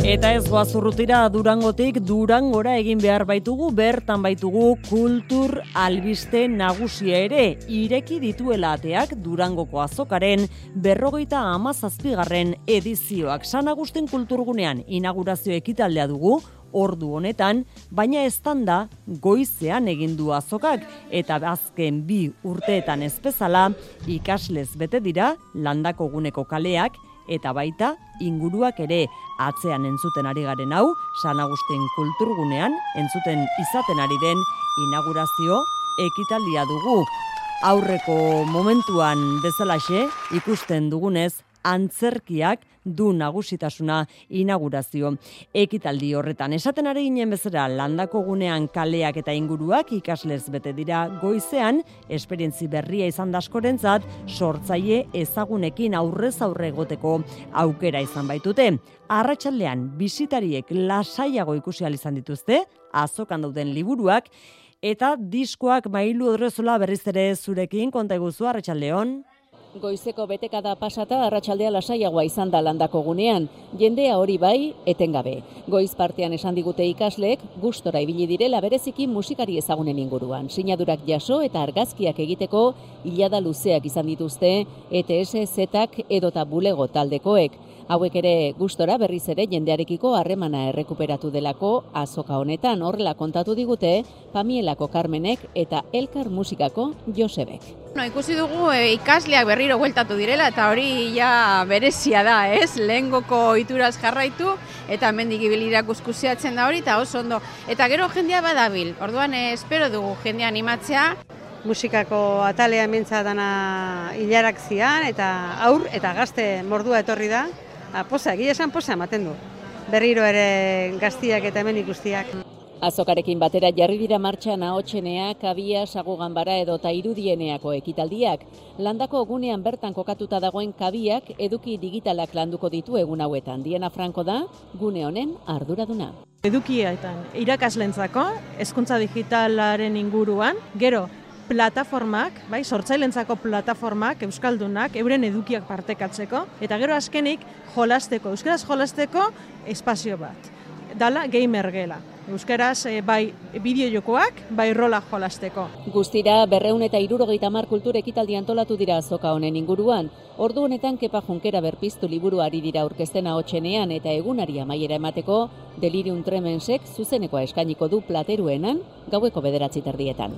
Eta ez goazurrutira Durangotik Durangora egin behar baitugu, bertan baitugu kultur albiste nagusia ere, ireki dituela ateak Durangoko azokaren berrogeita amazazpigarren edizioak. San Agustin kulturgunean inaugurazio ekitaldea dugu, ordu honetan, baina estanda goizean egin du azokak eta azken bi urteetan ezpezala ikaslez bete dira landako guneko kaleak eta baita inguruak ere atzean entzuten ari garen hau San Agustin kulturgunean entzuten izaten ari den inaugurazio ekitaldia dugu. Aurreko momentuan bezalaxe ikusten dugunez antzerkiak du nagusitasuna inaugurazio ekitaldi horretan. Esaten ari ginen bezala landako gunean kaleak eta inguruak ikaslez bete dira goizean, esperientzi berria izan daskorentzat, sortzaile ezagunekin aurrez aurre egoteko aukera izan baitute. Arratxaldean, bisitariek lasaiago ikusi izan dituzte, azokan dauden liburuak, eta diskoak mailu odrezola berriz ere zurekin konta eguzu, Arratxaldeon. Goizeko betekada pasata arratsaldea lasaiagoa izan da landako gunean, jendea hori bai etengabe. Goiz partean esan digute ikasleek gustora ibili direla bereziki musikari ezagunen inguruan. Sinadurak jaso eta argazkiak egiteko hilada luzeak izan dituzte ETS zetak edota bulego taldekoek. Hauek ere gustora berriz ere jendearekiko harremana errekuperatu delako azoka honetan horrela kontatu digute Pamielako Carmenek eta Elkar Musikako Josebek. No, ikusi dugu e, ikasleak berriro bueltatu direla eta hori ja berezia da, ez? Lehengoko ituraz jarraitu eta mendik ibilirak guzkusiatzen da hori eta oso ondo. Eta gero jendea badabil, orduan eh, espero dugu jendea animatzea. Musikako atalea mentza dana hilarak zian eta aur eta gazte mordua etorri da. A, posa, gila esan posa ematen du. Berriro ere gaztiak eta hemen ikustiak. Azokarekin batera jarri dira martxan ahotsenea, kabia, sagugan bara edo ta irudieneako ekitaldiak. Landako gunean bertan kokatuta dagoen kabiak eduki digitalak landuko ditu egun hauetan. Diana Franco da, gune honen arduraduna. Edukietan irakaslentzako, hezkuntza digitalaren inguruan, gero plataformak, bai, sortzailentzako plataformak, euskaldunak, euren edukiak partekatzeko, eta gero azkenik jolasteko, euskaraz jolasteko espazio bat. Dala gamer gela. Euskaraz e, bai bideo jokoak, bai rola jolasteko. Guztira berreun eta irurogeita mar kultur ekitaldi antolatu dira azoka honen inguruan. Ordu honetan Kepa Junkera berpiztu liburuari dira aurkezten ahotsenean eta egunari amaiera emateko Delirium Tremensek zuzenekoa eskainiko du plateruenan gaueko bederatzi terdietan.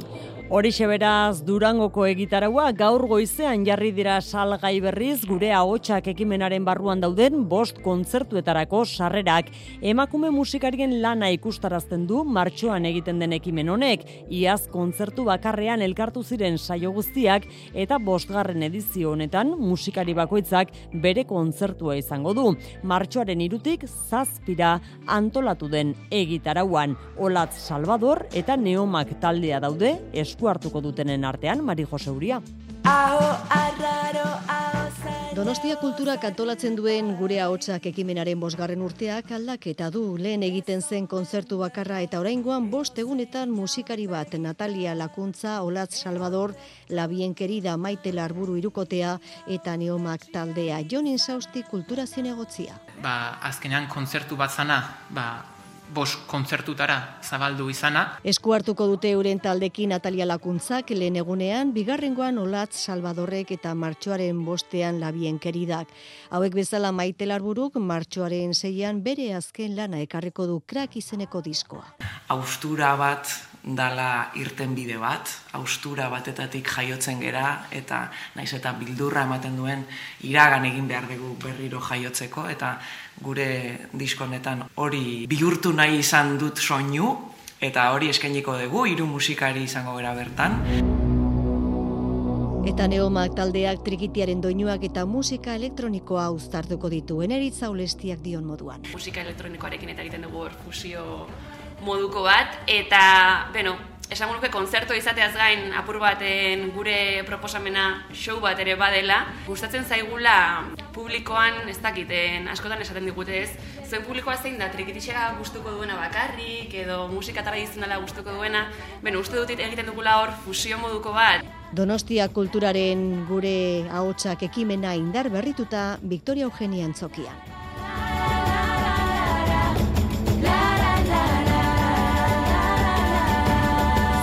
Horixe beraz Durangoko egitaragua gaur goizean jarri dira salgai berriz gure ahotsak ekimenaren barruan dauden bost kontzertuetarako sarrerak emakume musikarien lana ikustarazten du martxoan egiten den ekimen honek iaz kontzertu bakarrean elkartu ziren saio guztiak eta bostgarren edizio honetan musikari bakoitzak bere kontzertua izango du martxoaren irutik zazpira antolatu den egitarauan Olatz Salvador eta Neomak taldea daude esku hartuko dutenen artean Mari Jose Uria. Donostia kultura kantolatzen duen gure ahotsak ekimenaren bosgarren urteak aldaketa du lehen egiten zen kontzertu bakarra eta oraingoan bost egunetan musikari bat Natalia Lakuntza, Olatz Salvador, Labien Kerida, Maite Larburu irukotea eta Neomak taldea. Jonin Sausti kultura zinegotzia. Ba, azkenean kontzertu bat zana, ba, bos kontzertutara zabaldu izana. Esku hartuko dute euren taldekin Natalia Lakuntzak lehen egunean, bigarrengoan Olatz Salvadorrek eta martxoaren bostean labien keridak. Hauek bezala maite larburuk martxoaren zeian bere azken lana ekarriko du krak izeneko diskoa. Austura bat dala irten bide bat, austura batetatik jaiotzen gera, eta naiz eta bildurra ematen duen iragan egin behar dugu berriro jaiotzeko, eta gure diskonetan hori bihurtu nahi izan dut soinu, eta hori eskainiko dugu, hiru musikari izango gera bertan. Eta neomak taldeak trikitiaren doinuak eta musika elektronikoa uztartuko ditu, eneritza ulestiak dion moduan. Musika elektronikoarekin eta egiten dugu fusio moduko bat, eta, beno, esan nuke konzertu izateaz gain apur baten gure proposamena show bat ere badela, gustatzen zaigula publikoan ez dakiten askotan esaten digute ez, zuen publikoa zein da trikitixera gustuko duena bakarrik edo musika tradizionala gustuko duena, beno, uste dut egiten dugula hor fusio moduko bat. Donostia kulturaren gure ahotsak ekimena indar berrituta Victoria Eugenia Antzokian.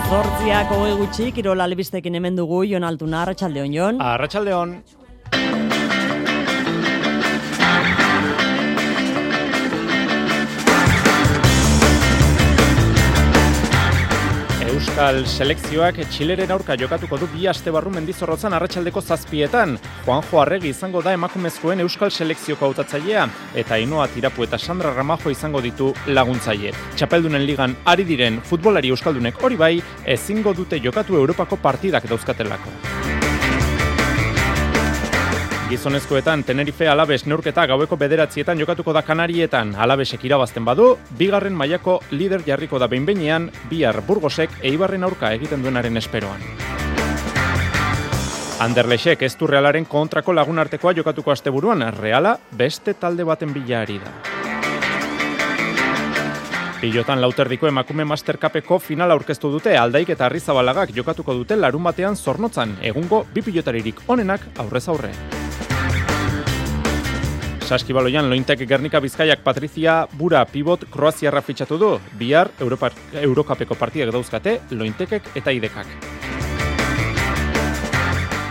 Zortziak hogei gutxi, Kirol Albistekin hemen dugu, Jon Altuna, Arratxaldeon, Jon. Arratxaldeon. Euskal selekzioak Txileren aurka jokatuko du bi aste barru mendizorrotzan arratsaldeko zazpietan. Juanjo Arregi izango da emakumezkoen Euskal selekzioko hautatzailea eta Inoa Tirapu eta Sandra Ramajo izango ditu laguntzaile. Txapeldunen ligan ari diren futbolari euskaldunek hori bai ezingo dute jokatu Europako partidak dauzkatelako. Gizonezkoetan Tenerife Alabes neurketa gaueko bederatzietan jokatuko da Kanarietan. Alabesek irabazten badu, bigarren mailako lider jarriko da behinbeinean, bihar Burgosek eibarren aurka egiten duenaren esperoan. Anderlexek ez du realaren kontrako lagunartekoa jokatuko asteburuan, reala beste talde baten bilari da. Pilotan lauterdiko emakume Mastercapeko final aurkeztu dute aldaik eta arrizabalagak jokatuko dute larun batean zornotzan, egungo bi pilotaririk onenak aurrez aurre. Saskibaloian lointek Gernika Bizkaiak Patrizia Bura pivot Kroaziarra fitxatu du. Bihar Europa, Eurokapeko partidak dauzkate lointekek eta idekak.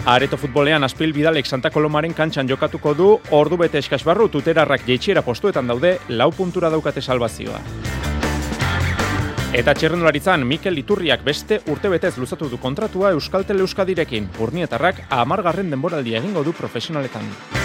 Areto futbolean Aspil Bidalek Santa Kolomaren kantxan jokatuko du, ordu bete eskasbarru tuterarrak jeitxiera postuetan daude, lau puntura daukate salvazioa. Eta txerrendularitzan, Mikel Iturriak beste urtebetez luzatu du kontratua Euskaltel Euskadirekin. Urnietarrak amargarren denboraldia egingo du profesionaletan.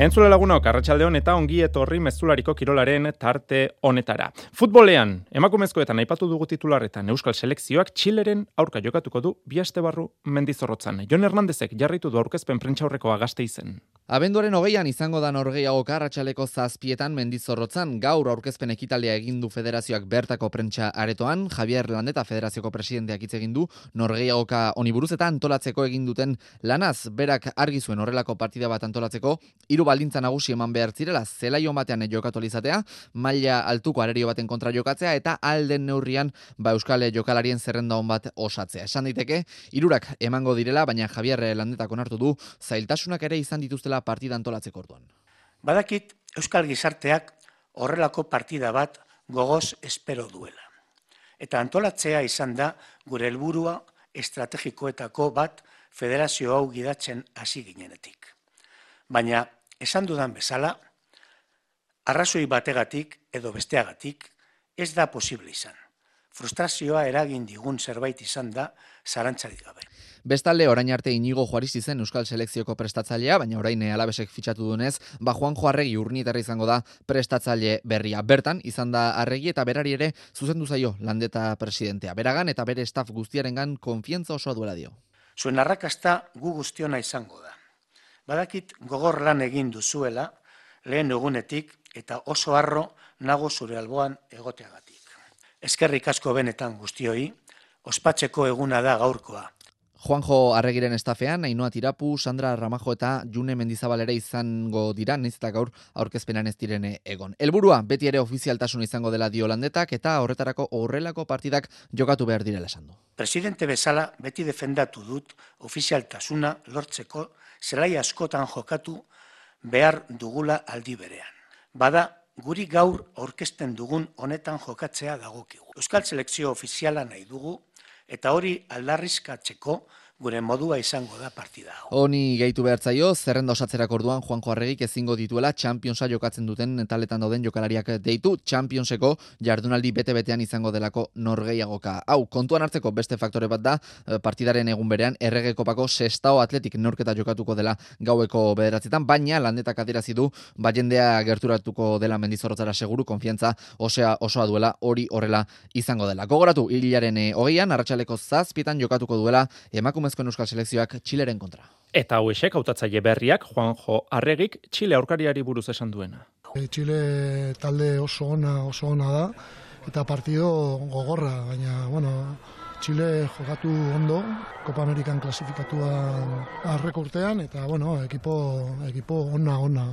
Entzule lagunok, arratsaldeon eta ongi etorri mezulariko kirolaren tarte honetara. Futbolean, emakumezkoetan aipatu dugu titularretan Euskal Selekzioak Txileren aurka jokatuko du biaste barru mendizorrotzan. Jon Hernandezek jarritu du aurkezpen prentxaurrekoa gazte izen. Abenduaren hogeian izango da norgeiago karratxaleko zazpietan mendizorrotzan gaur aurkezpen ekitaldea egin du federazioak bertako prentsa aretoan, Javier Landeta federazioko presidenteak hitz egin du norgeiagoka oniburuz eta antolatzeko egin duten lanaz, berak argi zuen horrelako partida bat antolatzeko, hiru baldintza nagusi eman behar zirela zelaio batean jokatu izatea, maila altuko arerio baten kontra jokatzea eta alden neurrian ba Euskal jokalarien zerrenda hon bat osatzea. Esan daiteke, hirurak emango direla, baina Javier Landetak onartu du zailtasunak ere izan dituztela partida antolatzeko orduan. Badakit Euskal gizarteak horrelako partida bat gogoz espero duela. Eta antolatzea izan da gure helburua estrategikoetako bat federazio hau gidatzen hasi ginenetik. Baina, esan dudan bezala, arrazoi bategatik edo besteagatik ez da posible izan. Frustrazioa eragin digun zerbait izan da zarantzarik gabe. Bestalde, orain arte inigo juariz izen Euskal Selekzioko prestatzailea, baina orain alabesek fitxatu dunez, ba Juan Joarregi urnietarra izango da prestatzaile berria. Bertan, izan da arregi eta berari ere zuzendu zaio landeta presidentea. Beragan eta bere staff guztiarengan konfientza osoa duela dio. Zuen arrakasta gu guztiona izango da. Badakit gogor lan egin duzuela, lehen egunetik eta oso harro nago zure alboan egoteagatik. Eskerrik asko benetan guztioi, ospatzeko eguna da gaurkoa. Juanjo Arregiren estafean, Ainoa Tirapu, Sandra Ramajo eta June Mendizabal ere izango dira, nez eta gaur aurkezpenan ez direne egon. Elburua, beti ere ofizialtasun izango dela dio landetak eta horretarako horrelako partidak jokatu behar direla esan du. Presidente bezala beti defendatu dut ofizialtasuna lortzeko zelai askotan jokatu behar dugula aldi berean. Bada, guri gaur aurkezten dugun honetan jokatzea dagokigu. Euskal Selekzio ofiziala nahi dugu, eta hori aldarrizkatzeko gure modua izango da partida hau. Honi gehitu behar zaio, zerrenda osatzerak orduan Juan Joarregik ezingo dituela Championsa jokatzen duten taletan dauden jokalariak deitu Championseko jardunaldi bete-betean izango delako norgeiagoka. Hau, kontuan hartzeko beste faktore bat da, eh, partidaren egun berean, erregekopako sestao atletik norketa jokatuko dela gaueko bederatzetan, baina landetak adirazi du, ba jendea gerturatuko dela mendizorrotzara seguru, konfiantza osea osoa duela hori horrela izango dela. Gogoratu, hilaren eh, hogeian, arratsaleko zazpietan jokatuko duela emakume emakumezkoen euskal selekzioak Txileren kontra. Eta hauesek hautatzaile berriak Juanjo Arregik Txile aurkariari buruz esan duena. E, Txile talde oso ona oso ona da eta partido gogorra, baina bueno, Txile jokatu ondo, Copa Amerikan klasifikatua arreko urtean, eta bueno, ekipo, ekipo ona ona.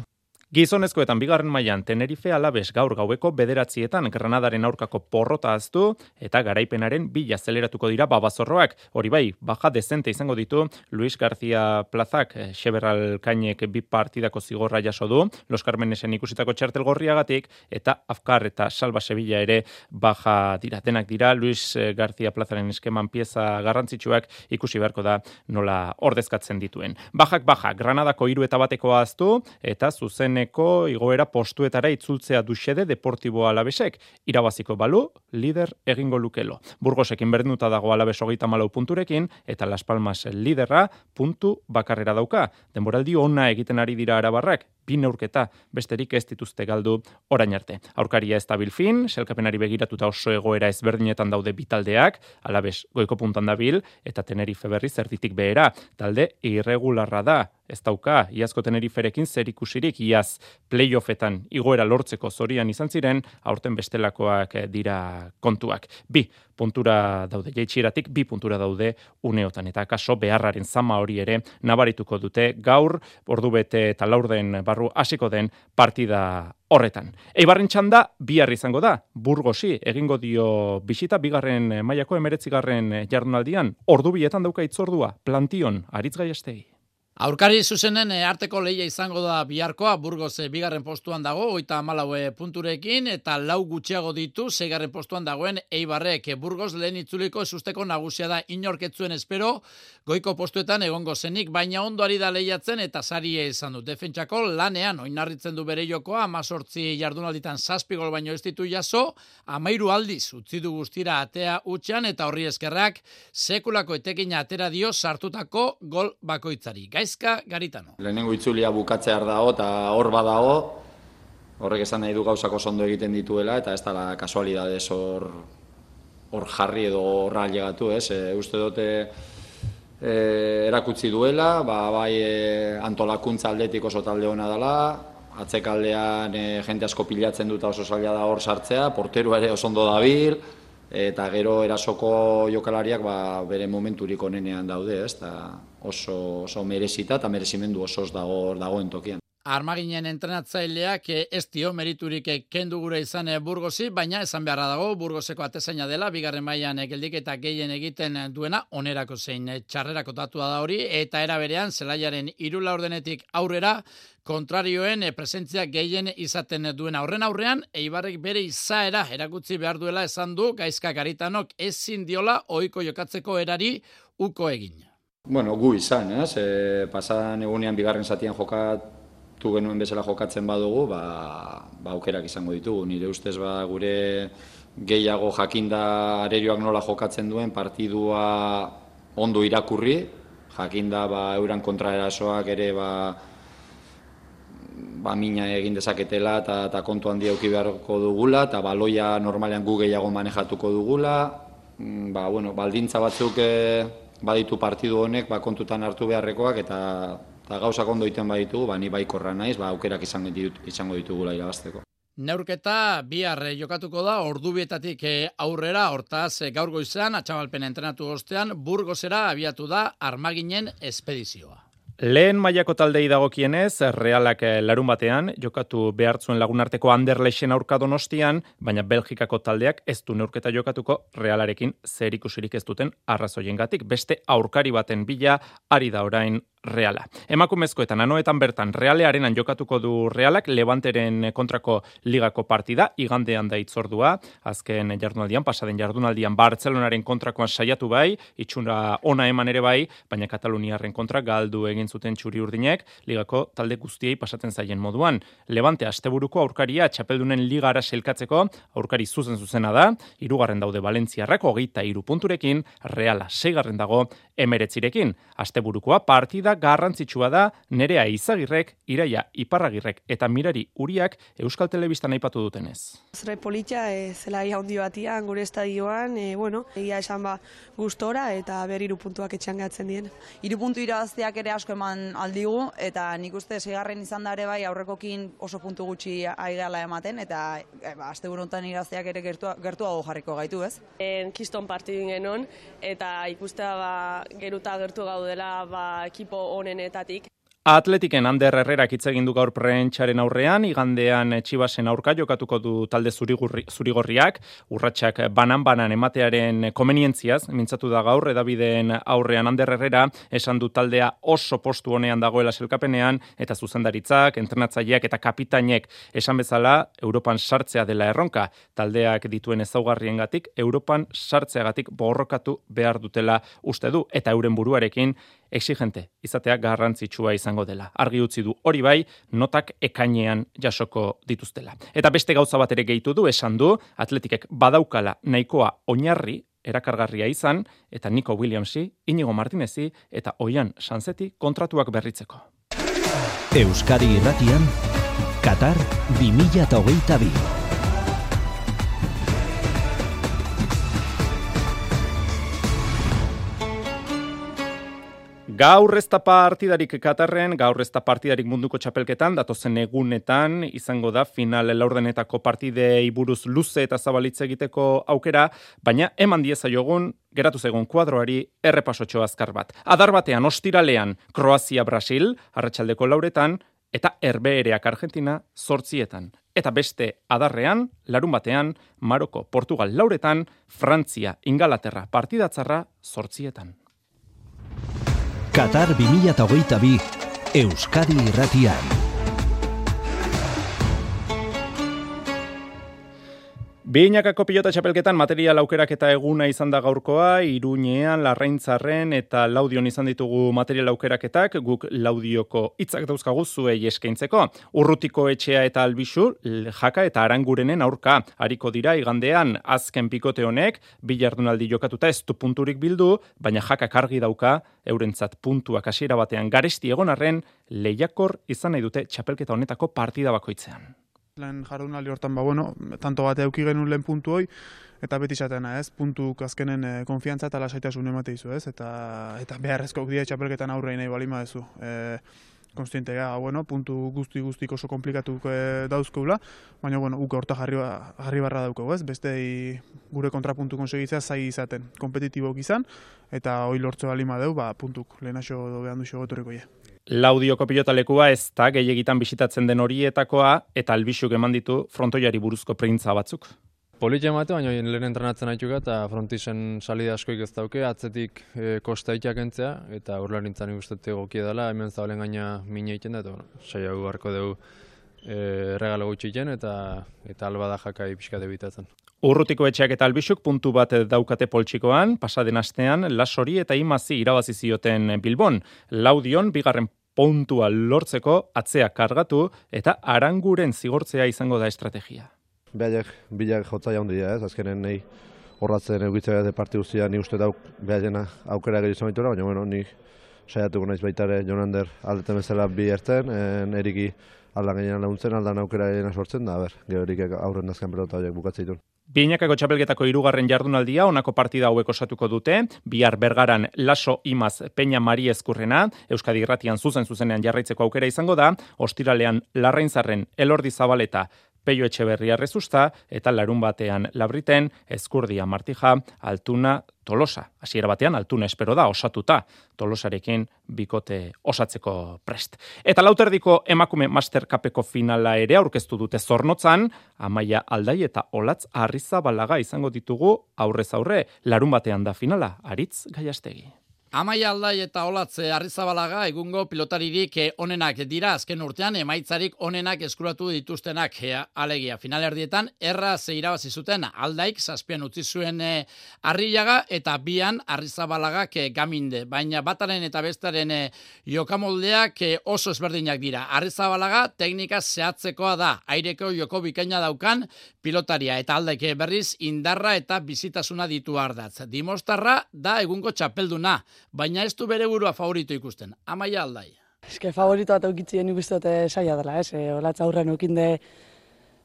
Gizonezkoetan bigarren mailan Tenerife alabes gaur gaueko bederatzietan Granadaren aurkako porrota aztu eta garaipenaren bila zeleratuko dira babazorroak. Hori bai, baja dezente izango ditu Luis García Plazak Xeberral eh, Kainek bi partidako zigorra jaso du, Los Carmenesen ikusitako txartel gorriagatik eta Afkar eta Salva Sevilla ere baja dira. Denak dira Luis eh, García Plazaren eskeman pieza garrantzitsuak ikusi beharko da nola ordezkatzen dituen. Bajak baja, Granadako hiru eta bateko aztu eta zuzen dagoeneko igoera postuetara itzultzea duxede deportibo alabesek. Irabaziko balu, lider egingo lukelo. Burgosekin berdinuta dago alabes hogeita malau punturekin, eta Las Palmas liderra puntu bakarrera dauka. Denboraldi ona egiten ari dira arabarrak, bi neurketa besterik ez dituzte galdu orain arte. Aurkaria ez dabil fin, selkapenari begiratuta oso egoera ezberdinetan daude bitaldeak, alabes goiko puntan dabil, eta Tenerife berri zerditik behera, talde irregularra da, ez dauka, iazko Teneriferekin zer ikusirik, iaz playoffetan igoera lortzeko zorian izan ziren, aurten bestelakoak dira kontuak. Bi, puntura daude jaitsiratik, bi puntura daude uneotan, eta kaso beharraren zama hori ere nabarituko dute gaur, ordu bete eta laurden barru hasiko den partida horretan. Eibarren txanda, bihar izango da, burgosi, egingo dio bisita, bigarren mailako emeretzigarren jardunaldian, ordu bietan dauka itzordua, plantion, aritz gaiestegi. Aurkari zuzenen e, arteko leia izango da biharkoa, Burgos e, bigarren postuan dago, oita malaue eh, punturekin, eta lau gutxiago ditu, zeigarren postuan dagoen Eibarrek. Burgos lehen itzuliko esusteko nagusia da inorketzuen espero, goiko postuetan egongo zenik, baina ondoari da lehiatzen eta sarie izan du. Defentsako lanean, oinarritzen du bere jokoa, amazortzi jardunalditan saspigol baino ez ditu jaso, amairu aldiz, utzi du guztira atea utxan, eta horri eskerrak, sekulako etekina atera dio sartutako gol bakoitzari. Gaiz Gaizka Garitano. Lehenengo itzulia bukatzear dago eta hor badago, horrek esan nahi du gauzako ondo egiten dituela eta ez da kasualidades hor hor jarri edo horra llegatu, ez? E, uste dute e, erakutsi duela, ba, bai e, antolakuntza aldetik oso talde hona dela, atzekaldean e, jente asko pilatzen dut oso zaila da hor sartzea, porteru ere oso ondo dabil, eta gero erasoko jokalariak ba, bere momenturik onenean daude, ez, oso, oso merezita eta merezimendu oso dago dagoen tokian. Armaginen entrenatzaileak ez dio meriturik kendu gure izan burgosi, baina esan beharra dago burgoseko atezaina dela, bigarren mailan geldik eta gehien egiten duena, onerako zein txarrerako datua da hori, eta era berean, zelaiaren irula ordenetik aurrera, kontrarioen presentzia gehien izaten duena horren aurrean, eibarrek bere izaera erakutzi behar duela esan du, gaizka garitanok ezin diola oiko jokatzeko erari uko egin. Bueno, gu izan, ez? E, pasadan egunean bigarren zatian jokatu genuen bezala jokatzen badugu, ba, ba aukerak izango ditugu. Nire ustez ba gure gehiago jakinda arerioak nola jokatzen duen partidua ondo irakurri, jakinda ba euran kontraerasoak ere ba ba mina egin dezaketela eta ta kontu handia eduki beharko dugula eta baloia normalean gu gehiago manejatuko dugula. Mm, ba, bueno, baldintza batzuk e, baditu partidu honek ba, kontutan hartu beharrekoak eta eta gauzak ondo iten baditu, ba, ni baikorra naiz, ba, aukerak izango, ditut, izango ditugula irabazteko. Neurketa bihar jokatuko da ordubietatik eh, aurrera, hortaz eh, gaur goizan, atxabalpen entrenatu ostean, burgozera abiatu da armaginen espedizioa. Lehen mailako taldei dagokienez, realak eh, larun batean, jokatu behartzuen lagunarteko Anderlexen aurka donostian, baina Belgikako taldeak ez du neurketa jokatuko realarekin zer ikusirik ez duten arrazoien gatik. Beste aurkari baten bila, ari da orain Reala. Emakumezko eta nanoetan bertan Realearenan jokatuko du Realak Levanteren kontrako ligako partida igandean da itzordua. Azken jardunaldian pasaden jardunaldian Bartzelonaren kontrakoan saiatu bai, itxura ona eman ere bai, baina Kataluniarren kontra galdu egin zuten txuri urdinek ligako talde guztiei pasatzen zaien moduan. Levante asteburuko aurkaria txapeldunen ligara selkatzeko aurkari zuzen zuzena da. Hirugarren daude Valentziarrak 23 punturekin, Reala 6 dago 19rekin. Asteburukoa partida garrantzitsua da nerea izagirrek, iraia iparragirrek eta mirari uriak Euskal Telebistan aipatu dutenez. Zure politia, e, zela handi batian, gure estadioan, e, bueno, egia esan ba gustora eta ber hiru puntuak etxean gatzen dien. Hiru puntu irabazteak ere asko eman aldigu eta nik uste segarren izan da ere bai aurrekokin oso puntu gutxi aigala ematen eta e, ba, aste buruntan irabazteak ere gertua, gertuago jarriko gaitu ez. En kiston partidin genuen eta ikustea ba, geruta gertu gaudela ba, ekipo onenetatik. Atletiken Ander Herrerak hitz egin du gaur prentsaren aurrean, igandean Txibasen aurka jokatuko du talde zurigorriak, urratsak banan-banan ematearen komenientziaz, mintzatu da gaur, edabideen aurrean Ander Herrera, esan du taldea oso postu honean dagoela selkapenean, eta zuzendaritzak, entrenatzaileak eta kapitainek esan bezala, Europan sartzea dela erronka, taldeak dituen ezaugarriengatik, Europan sartzeagatik borrokatu behar dutela uste du, eta euren buruarekin exigente izatea garrantzitsua izango dela. Argi utzi du hori bai, notak ekainean jasoko dituztela. Eta beste gauza bat ere gehitu du, esan du, atletikek badaukala nahikoa oinarri erakargarria izan, eta Nico Williamsi, Inigo Martinezi eta Oian Sanseti kontratuak berritzeko. Euskadi irratian, Qatar 2022. Gaur ez da partidarik Katarren, gaur ez da partidarik munduko txapelketan, datozen egunetan izango da final laurdenetako partidei buruz luze eta zabalitze egiteko aukera, baina eman dieza jogun, geratu zegoen kuadroari errepasotxo azkar bat. Adar batean, ostiralean, Kroazia-Brasil, arratsaldeko lauretan, eta erbeereak Argentina, sortzietan. Eta beste adarrean, larun batean, Maroko, Portugal lauretan, Frantzia, Ingalaterra, partidatzarra, sortzietan. Qatar 2022 Euskadi Irratian. Beinakako pilota txapelketan material aukerak eta eguna izan da gaurkoa, iruñean, larraintzarren eta laudion izan ditugu material aukeraketak, guk laudioko hitzak dauzkagu zuei eskaintzeko. Urrutiko etxea eta albisu, jaka eta arangurenen aurka, hariko dira igandean, azken pikote honek, bilardunaldi jokatuta ez du punturik bildu, baina jaka kargi dauka, eurentzat puntuak hasiera batean garesti egonarren, lehiakor izan nahi dute txapelketa honetako partida bakoitzean lehen jardunaldi hortan, ba, bueno, tanto bat euki genuen lehen puntu hoi, eta beti zatena, ez, puntu azkenen e, konfiantza eta lasaitasun emate izu, ez, eta, eta beharrezko dira txapelketan aurre nahi balima dezu. E, konstiente gara, bueno, puntu guzti guztik oso komplikatu e, dauzkoula, baina, bueno, uke horta jarri, ba, jarri barra dauko, ez? Beste gure kontrapuntu konsegitzea zai izaten, kompetitibok izan, eta hoi lortze bali madeu, ba, puntuk, lehenaxo behan duxo gotoriko ja. Laudioko pilotalekua ez da gehiagitan bisitatzen den horietakoa eta albixuk eman ditu frontoiari buruzko printza batzuk. Politxe emate, baina lehen entrenatzen haitu eta frontisen salida askoik ez dauke, atzetik e, kosta itiak entzea, eta urla nintzen ikustete gokie dela, hemen zabalen gaina mine egiten da, eta bueno, saia harko dugu e, regalo gutxi eta, eta alba da jakai pixka debitatzen. Urrutiko etxeak eta albixuk puntu bat daukate poltsikoan, pasaden astean, lasori eta imazi irabazi zioten Bilbon. Laudion, bigarren puntua lortzeko atzea kargatu eta aranguren zigortzea izango da estrategia. Behaiek bilak jotza jaun dira, ez, azkenen nahi horratzen egitzea de parti guztia, ni uste dauk behaien aukera gero izan baina bueno, ni saiatuko naiz baita ere Jonander aldeten bezala bi ertzen, en eriki aldan gainean laguntzen, aldan aukera egin sortzen, da, ber, gero erikek aurren dazken pelota horiek bukatzea Binakako txapelgetako irugarren jardunaldia onako partida hauek osatuko dute, bihar bergaran Laso Imaz Peña Mari Ezkurrena, Euskadi Irratian zuzen zuzenean jarraitzeko aukera izango da, ostiralean Larrainzarren Elordi Zabaleta Peio Etxeberria rezusta eta larun batean labriten ezkurdia martija altuna tolosa. Hasiera batean altuna espero da osatuta tolosarekin bikote osatzeko prest. Eta lauterdiko emakume master kapeko finala ere aurkeztu dute zornotzan, amaia aldai eta olatz arriza balaga izango ditugu aurrez aurre larun batean da finala, aritz gaiastegi. Amaia aldai eta olatze arrizabalaga egungo pilotaririk eh, onenak dira azken urtean emaitzarik onenak eskuratu dituztenak eh, alegia. Finalerdietan erra zeirabazi zuten aldaik zazpian utzi zuen e, arriaga eta bian arrizabalagak e, gaminde. Baina bataren eta bestaren e, jokamoldeak oso ezberdinak dira. Arrizabalaga teknika zehatzekoa da. Aireko joko bikaina daukan pilotaria eta aldaik berriz indarra eta bizitasuna ditu ardatz. Dimostarra da egungo txapelduna baina ez du bere burua favorito ikusten. Amaia aldai. Eske favorito bat eukitzien ikusten dute saia dela, ez? E, Olatza aurrean eukinde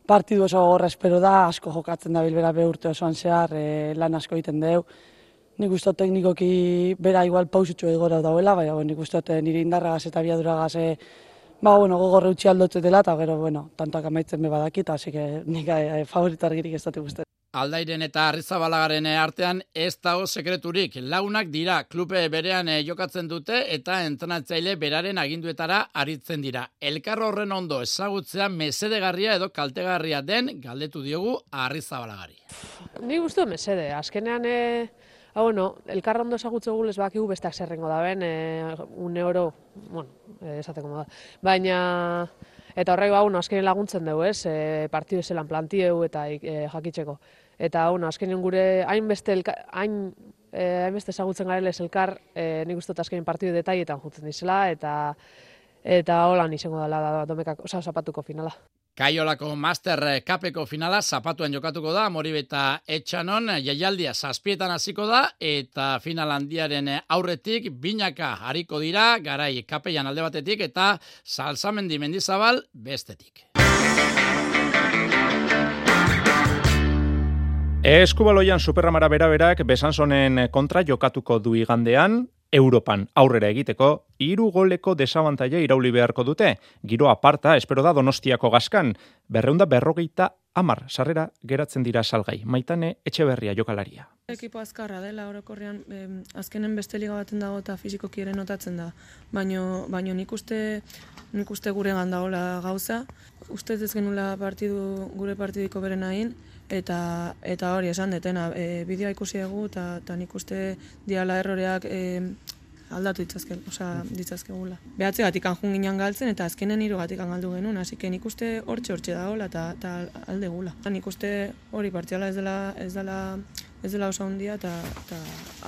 partidu oso gorra espero da, asko jokatzen da bilbera be urte osoan zehar, e, lan asko egiten deu. Nik uste teknikoki bera igual pausutxo egora dauela, baina nik uste nire indarragaz eta biaduragaz e, ba, bueno, gogorre utzi aldotze dela, eta gero, bueno, tantoak amaitzen be badakit, hasi que nik e, favorito argirik ez dut. Aldairen eta Arrizabalagaren artean ez dago sekreturik. Launak dira klupe berean eh, jokatzen dute eta entrenatzaile beraren aginduetara aritzen dira. Elkarro horren ondo ezagutzea mesedegarria edo kaltegarria den galdetu diogu Arrizabalagari. Ni guztu mesede, azkenean e, ah, bueno, elkarro ondo ezagutze gulez bakigu besteak zerrengo da ben, e, une oro, bueno, esateko da. Baina Eta horrego hau, azkenen laguntzen dugu, ez, e, partidu zelan plantieu eta e, jakitzeko. Eta hau, azkenen gure hainbeste hain eh, hainbeste ezagutzen garela elkar, eh, nik uste azkenen partidu detaietan jutzen dizela eta eta holan izango dela domekak, osa zapatuko finala. Kaiolako Master Cupeko finala zapatuan jokatuko da, Moribeta Etxanon, jaialdia zazpietan hasiko da, eta final handiaren aurretik, binaka hariko dira, garai kapeian alde batetik, eta salsamendi mendizabal bestetik. Eskubaloian superramara beraberak besansonen kontra jokatuko du igandean, Europan aurrera egiteko, hiru goleko desabantaia irauli beharko dute. Giro aparta, espero da donostiako gaskan, berreunda berrogeita amar, sarrera geratzen dira salgai. Maitane, etxe berria jokalaria. Ekipo azkarra dela, orokorrean, azkenen beste liga baten dago eta fiziko kieren notatzen da. Baino, baino nik uste, nik uste gure gandagola gauza. Ustez ez genula partidu, gure partidiko beren hain, eta eta hori esan detena e, bideoa ikusi dugu eta ta nik uste diala erroreak e, aldatu ditzazke, osea ditzazkegula. Behatzegatik anjun ginen galtzen eta azkenen hirugatik galdu genuen, hasi que nik uste hortxe hortxe dagoela eta ta aldegula. Nik uste hori partziala ez dela ez dela ez dela oso handia eta ta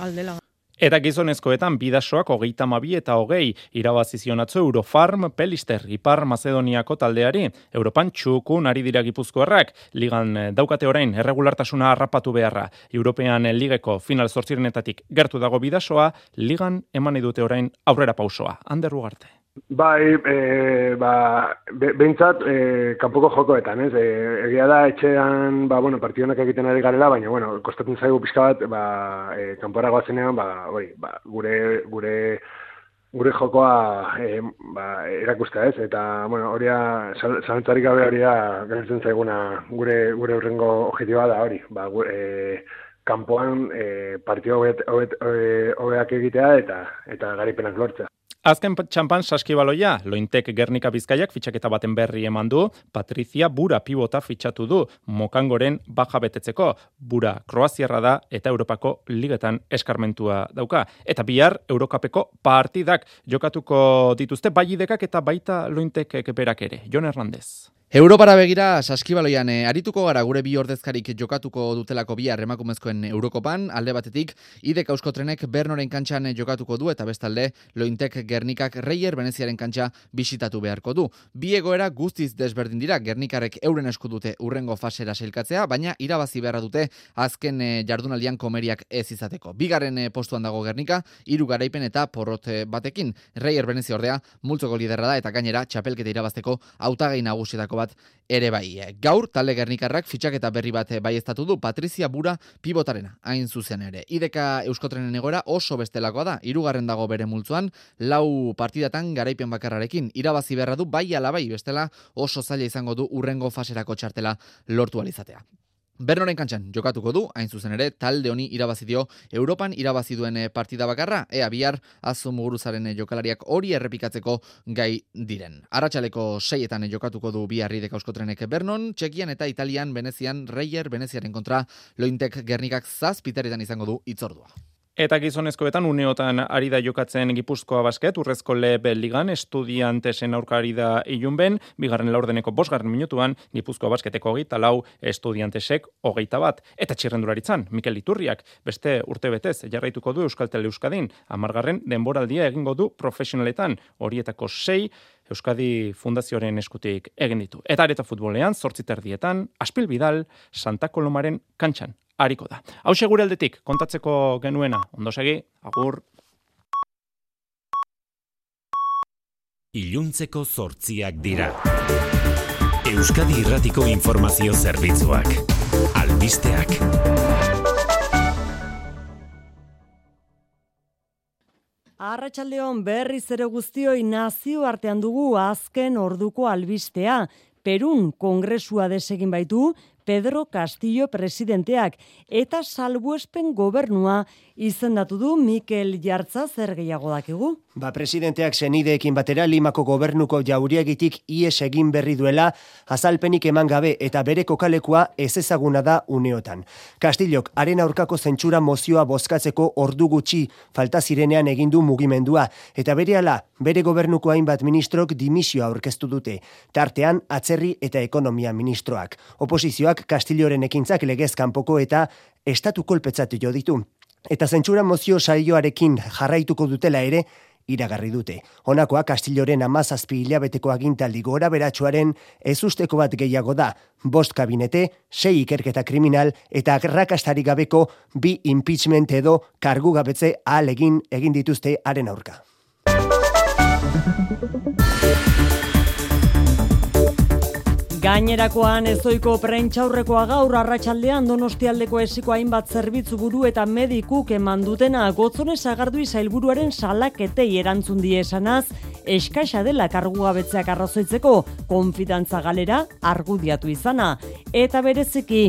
aldela. Eta gizonezkoetan bidasoak hogeita mabi eta hogei irabazizionatzu Eurofarm Pelister Ipar Macedoniako taldeari. Europan txukun ari dira gipuzkoarrak, ligan eh, daukate orain erregulartasuna harrapatu beharra. European ligeko final zortzirenetatik gertu dago bidasoa, ligan eman dute orain aurrera pausoa. Ander Rugarte. Bai, e, ba, behintzat, e, kanpoko jokoetan, ez? E, egia da, etxean, ba, bueno, partidionak egiten ari garela, baina, bueno, kostatzen zaigu pixka bat, ba, e, kanpora goazenean, ba, oi, ba, gure, gure gure jokoa e, ba, erakustea ez, eta bueno, hori zalantzarik gabe hori da zaiguna gure, gure urrengo objetiba da hori, ba, gure, e, kanpoan e, partio hobeak egitea eta eta garipenak lortzea. Azken txampan saskibaloia, lointek Gernika Bizkaiak fitxaketa baten berri eman du, Patricia Bura pibota fitxatu du, mokangoren baja betetzeko, Bura Kroaziarra da eta Europako ligetan eskarmentua dauka. Eta bihar, Eurokapeko partidak jokatuko dituzte, bai eta baita lointek berak ere. Jon Hernandez. Europara begira, saskibaloian eh, arituko gara gure bi ordezkarik jokatuko dutelako bi emakumezkoen Eurokopan, alde batetik, idek euskotrenek Bernoren kantxan jokatuko du eta bestalde, lointek Gernikak Reier Veneziaren kantxa bisitatu beharko du. Bi egoera guztiz desberdin dira, Gernikarek euren esku dute urrengo fasera sailkatzea, baina irabazi beharra dute azken eh, jardunaldian komeriak ez izateko. Bigarren eh, postuan dago Gernika, hiru garaipen eta porrot batekin. Reier Venezia ordea, multzoko liderra da eta gainera txapelketa irabazteko hautagai nagusietako ere bai. Gaur, talde gernikarrak fitxaketa berri bat bai du Patrizia Bura pibotarena, hain zuzen ere. Ideka Euskotrenen egoera oso bestelakoa da, irugarren dago bere multzuan, lau partidatan garaipen bakarrarekin, irabazi beharra du bai alabai bestela oso zaila izango du urrengo faserako txartela lortu alizatea. Bernoren kantxan jokatuko du, hain zuzen ere, talde honi irabazi dio Europan irabazi duen eh, partida bakarra, ea bihar azu muguruzaren eh, jokalariak hori errepikatzeko gai diren. Arratxaleko seietan eh, jokatuko du biharri dekauskotrenek Bernon, Txekian eta Italian, Venezian, Reier, Veneziaren kontra, lointek gernikak zazpitaretan izango du itzordua. Eta gizonezkoetan uneotan ari da jokatzen Gipuzkoa basket, urrezko lebe ligan, estudiantesen aurka ari da ilunben, bigarren laurdeneko bosgarren minutuan, Gipuzkoa basketeko hogeita lau estudiantesek hogeita bat. Eta txirrendularitzan, Mikel Iturriak, beste urte betez, jarraituko du Euskal Tele Euskadin, amargarren denboraldia egingo du profesionaletan, horietako sei, Euskadi Fundazioaren eskutik egin ditu. Eta areta futbolean, zortziterdietan, Aspil Bidal, Santa Kolomaren kantxan hariko da. Hau gure aldetik, kontatzeko genuena, ondo segi, agur. Iluntzeko zortziak dira. Euskadi Irratiko Informazio Zerbitzuak. Albisteak. Arratxaldeon berriz ere guztioi nazio artean dugu azken orduko albistea. Perun kongresua desegin baitu, Pedro Castillo presidenteak eta salbuespen gobernua izendatu du Mikel Jartza zer gehiago dakigu. Ba, presidenteak zenideekin batera Limako gobernuko jauriagitik ies egin berri duela azalpenik eman gabe eta bere kokalekua ez ezaguna da uneotan. Kastillok, haren aurkako zentsura mozioa bozkatzeko ordu gutxi falta zirenean egin du mugimendua eta berehala bere gobernuko hainbat ministrok dimisioa aurkeztu dute, tartean atzerri eta ekonomia ministroak. Oposizioak Kastilloren ekintzak legez kanpoko eta estatu kolpetzatu jo ditu. Eta zentsura mozio saioarekin jarraituko dutela ere, iragarri dute. Honakoa Kastilloren amazazpi hilabeteko agintaldi gora beratxuaren ez usteko bat gehiago da. Bost kabinete, sei ikerketa kriminal eta rakastari gabeko bi impeachment edo kargu gabetze ahal egin egin dituzte haren aurka. Gainerakoan ezoiko prentxaurrekoa gaur arratsaldean donostialdeko esiko hainbat zerbitzu buru eta medikuk eman dutena gotzone sagardui zailburuaren salaketei erantzun die esanaz, eskaisa dela kargua betzeak arrazoitzeko konfidantza galera argudiatu izana. Eta bereziki,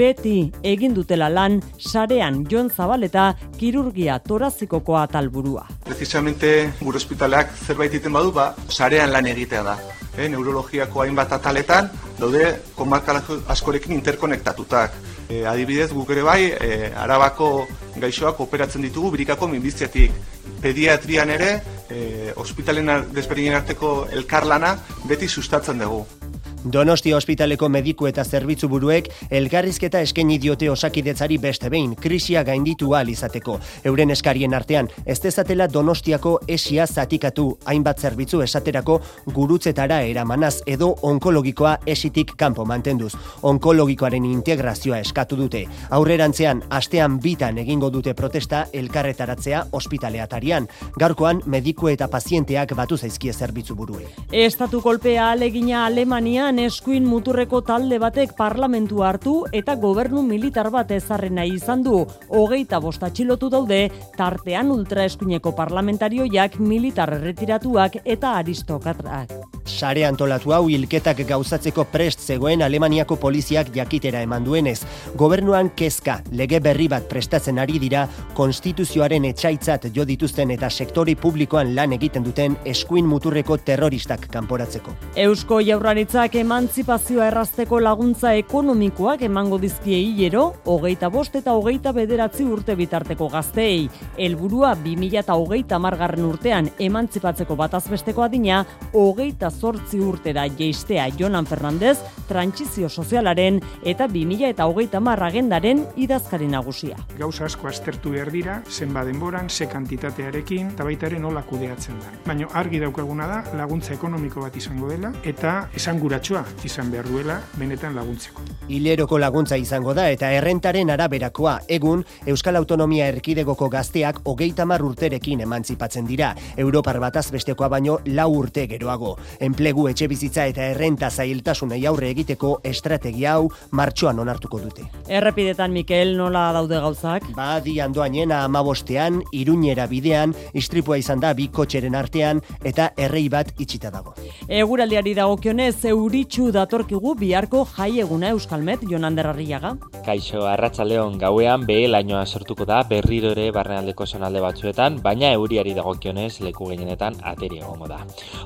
beti egin dutela lan, sarean Jon Zabaleta kirurgia torazikokoa talburua. Precisamente, gure hospitaleak zerbait iten badu, ba, sarean lan egitea da e, neurologiako hainbat ataletan, daude komarka askorekin interkonektatutak. E, adibidez, guk ere bai, e, arabako gaixoak operatzen ditugu birikako minbiziatik. Pediatrian ere, e, ospitalen desberdinen arteko elkarlana beti sustatzen dugu. Donostia ospitaleko mediku eta zerbitzu buruek elgarrizketa eskaini diote osakidetzari beste behin krisia gainditu izateko. Euren eskarien artean ez dezatela Donostiako esia zatikatu hainbat zerbitzu esaterako gurutzetara eramanaz edo onkologikoa esitik kanpo mantenduz. Onkologikoaren integrazioa eskatu dute. Aurrerantzean astean bitan egingo dute protesta elkarretaratzea ospitaleatarian. Garkoan mediku eta pazienteak batu zaizkie zerbitzu burue. Estatu kolpea alegina Alemania batean eskuin muturreko talde batek parlamentu hartu eta gobernu militar bat ezarren nahi izan du. Hogeita bostatxilotu daude, tartean ultraeskuineko parlamentarioiak militar erretiratuak eta aristokatrak. Sare antolatu hau hilketak gauzatzeko prest zegoen Alemaniako poliziak jakitera eman duenez. Gobernuan kezka, lege berri bat prestatzen ari dira, konstituzioaren etxaitzat jo dituzten eta sektori publikoan lan egiten duten eskuin muturreko terroristak kanporatzeko. Eusko jaurlaritzak emantzipazioa errazteko laguntza ekonomikoak emango dizkie hilero, hogeita bost eta hogeita bederatzi urte bitarteko gazteei. Helburua 2000 eta hogeita margarren urtean emantzipatzeko batazbesteko adina, hogeita zortzi urtera jeistea Jonan Fernandez, trantsizio sozialaren eta 2000 eta hogeita marragendaren idazkari nagusia. Gauza asko aztertu behar dira, zenba denboran, ze kantitatearekin, eta baita ere nola kudeatzen da. Baina argi daukaguna da, laguntza ekonomiko bat izango dela, eta esanguratsua izan behar duela benetan laguntzeko. Hileroko laguntza izango da eta errentaren araberakoa, egun Euskal Autonomia Erkidegoko gazteak hogeita mar urterekin emantzipatzen dira, Europar bataz bestekoa baino lau urte geroago. Enplegu etxe bizitza eta errenta zailtasunei aurre egiteko estrategia hau martxoan onartuko dute. Errepidetan, Mikel, nola daude gauzak? Ba, di andoainena amabostean, iruñera bidean, istripua izan da bi kotxeren artean eta errei bat itxita dago. Eguraldiari dagokionez, euritxu datorkigu biharko jai eguna Euskalmet, Jonander Arriaga. Kaixo, arratzaleon gauean behe lainoa sortuko da berriro ere barnealdeko zonalde batzuetan, baina euriari dagokionez leku gehienetan ateri egongo da.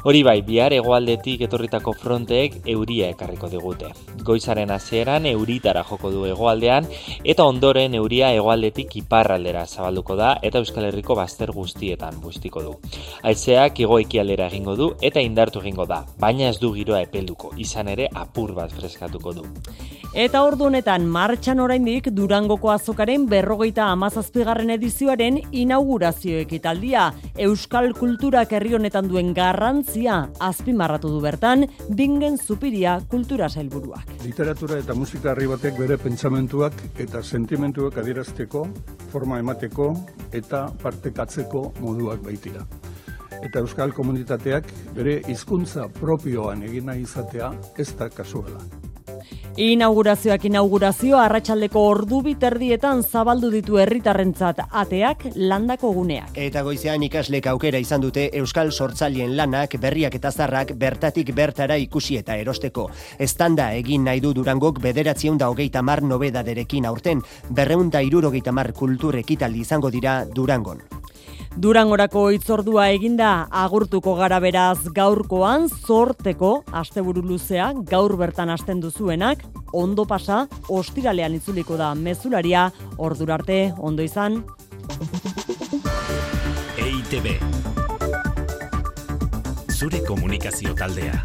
Hori bai, bihar hegoaldetik etorritako fronteek euria ekarriko digute. Goizaren hasieran euritara joko du hegoaldean eta ondoren euria hegoaldetik iparraldera zabalduko da eta Euskal Herriko bazter guztietan bustiko du. Haizeak igo ekialdera egingo du eta indartu egingo da, baina ez du giroa epelduko, izan ere apur bat freskatuko du. Eta ordu honetan martxan oraindik Durangoko azokaren berrogeita amazazpigarren edizioaren inaugurazio ekitaldia. Euskal kulturak herri honetan duen garrantzia azpimarratu du bertan, bingen zupiria kultura sailburuak. Literatura eta musika herri batek bere pentsamentuak eta sentimentuak adierazteko, forma emateko eta partekatzeko moduak baitira. Eta euskal komunitateak bere hizkuntza propioan egin nahi izatea ez da kasuala. Inaugurazioak inaugurazio arratsaldeko ordu biterdietan zabaldu ditu herritarrentzat ateak landako guneak. Eta goizean ikaslek aukera izan dute Euskal Sortzaileen lanak berriak eta zarrak bertatik bertara ikusi eta erosteko. Estanda egin nahi du Durangok bederatzion da hogeita mar nobedaderekin aurten, berreunda irurogeita mar kultur ekitaldi izango dira Durangon. Durangorako itzordua eginda agurtuko gara beraz gaurkoan zorteko asteburu luzea gaur bertan hasten duzuenak ondo pasa ostiralean itzuliko da mezularia ordurarte ondo izan. EITB Zure komunikazio taldea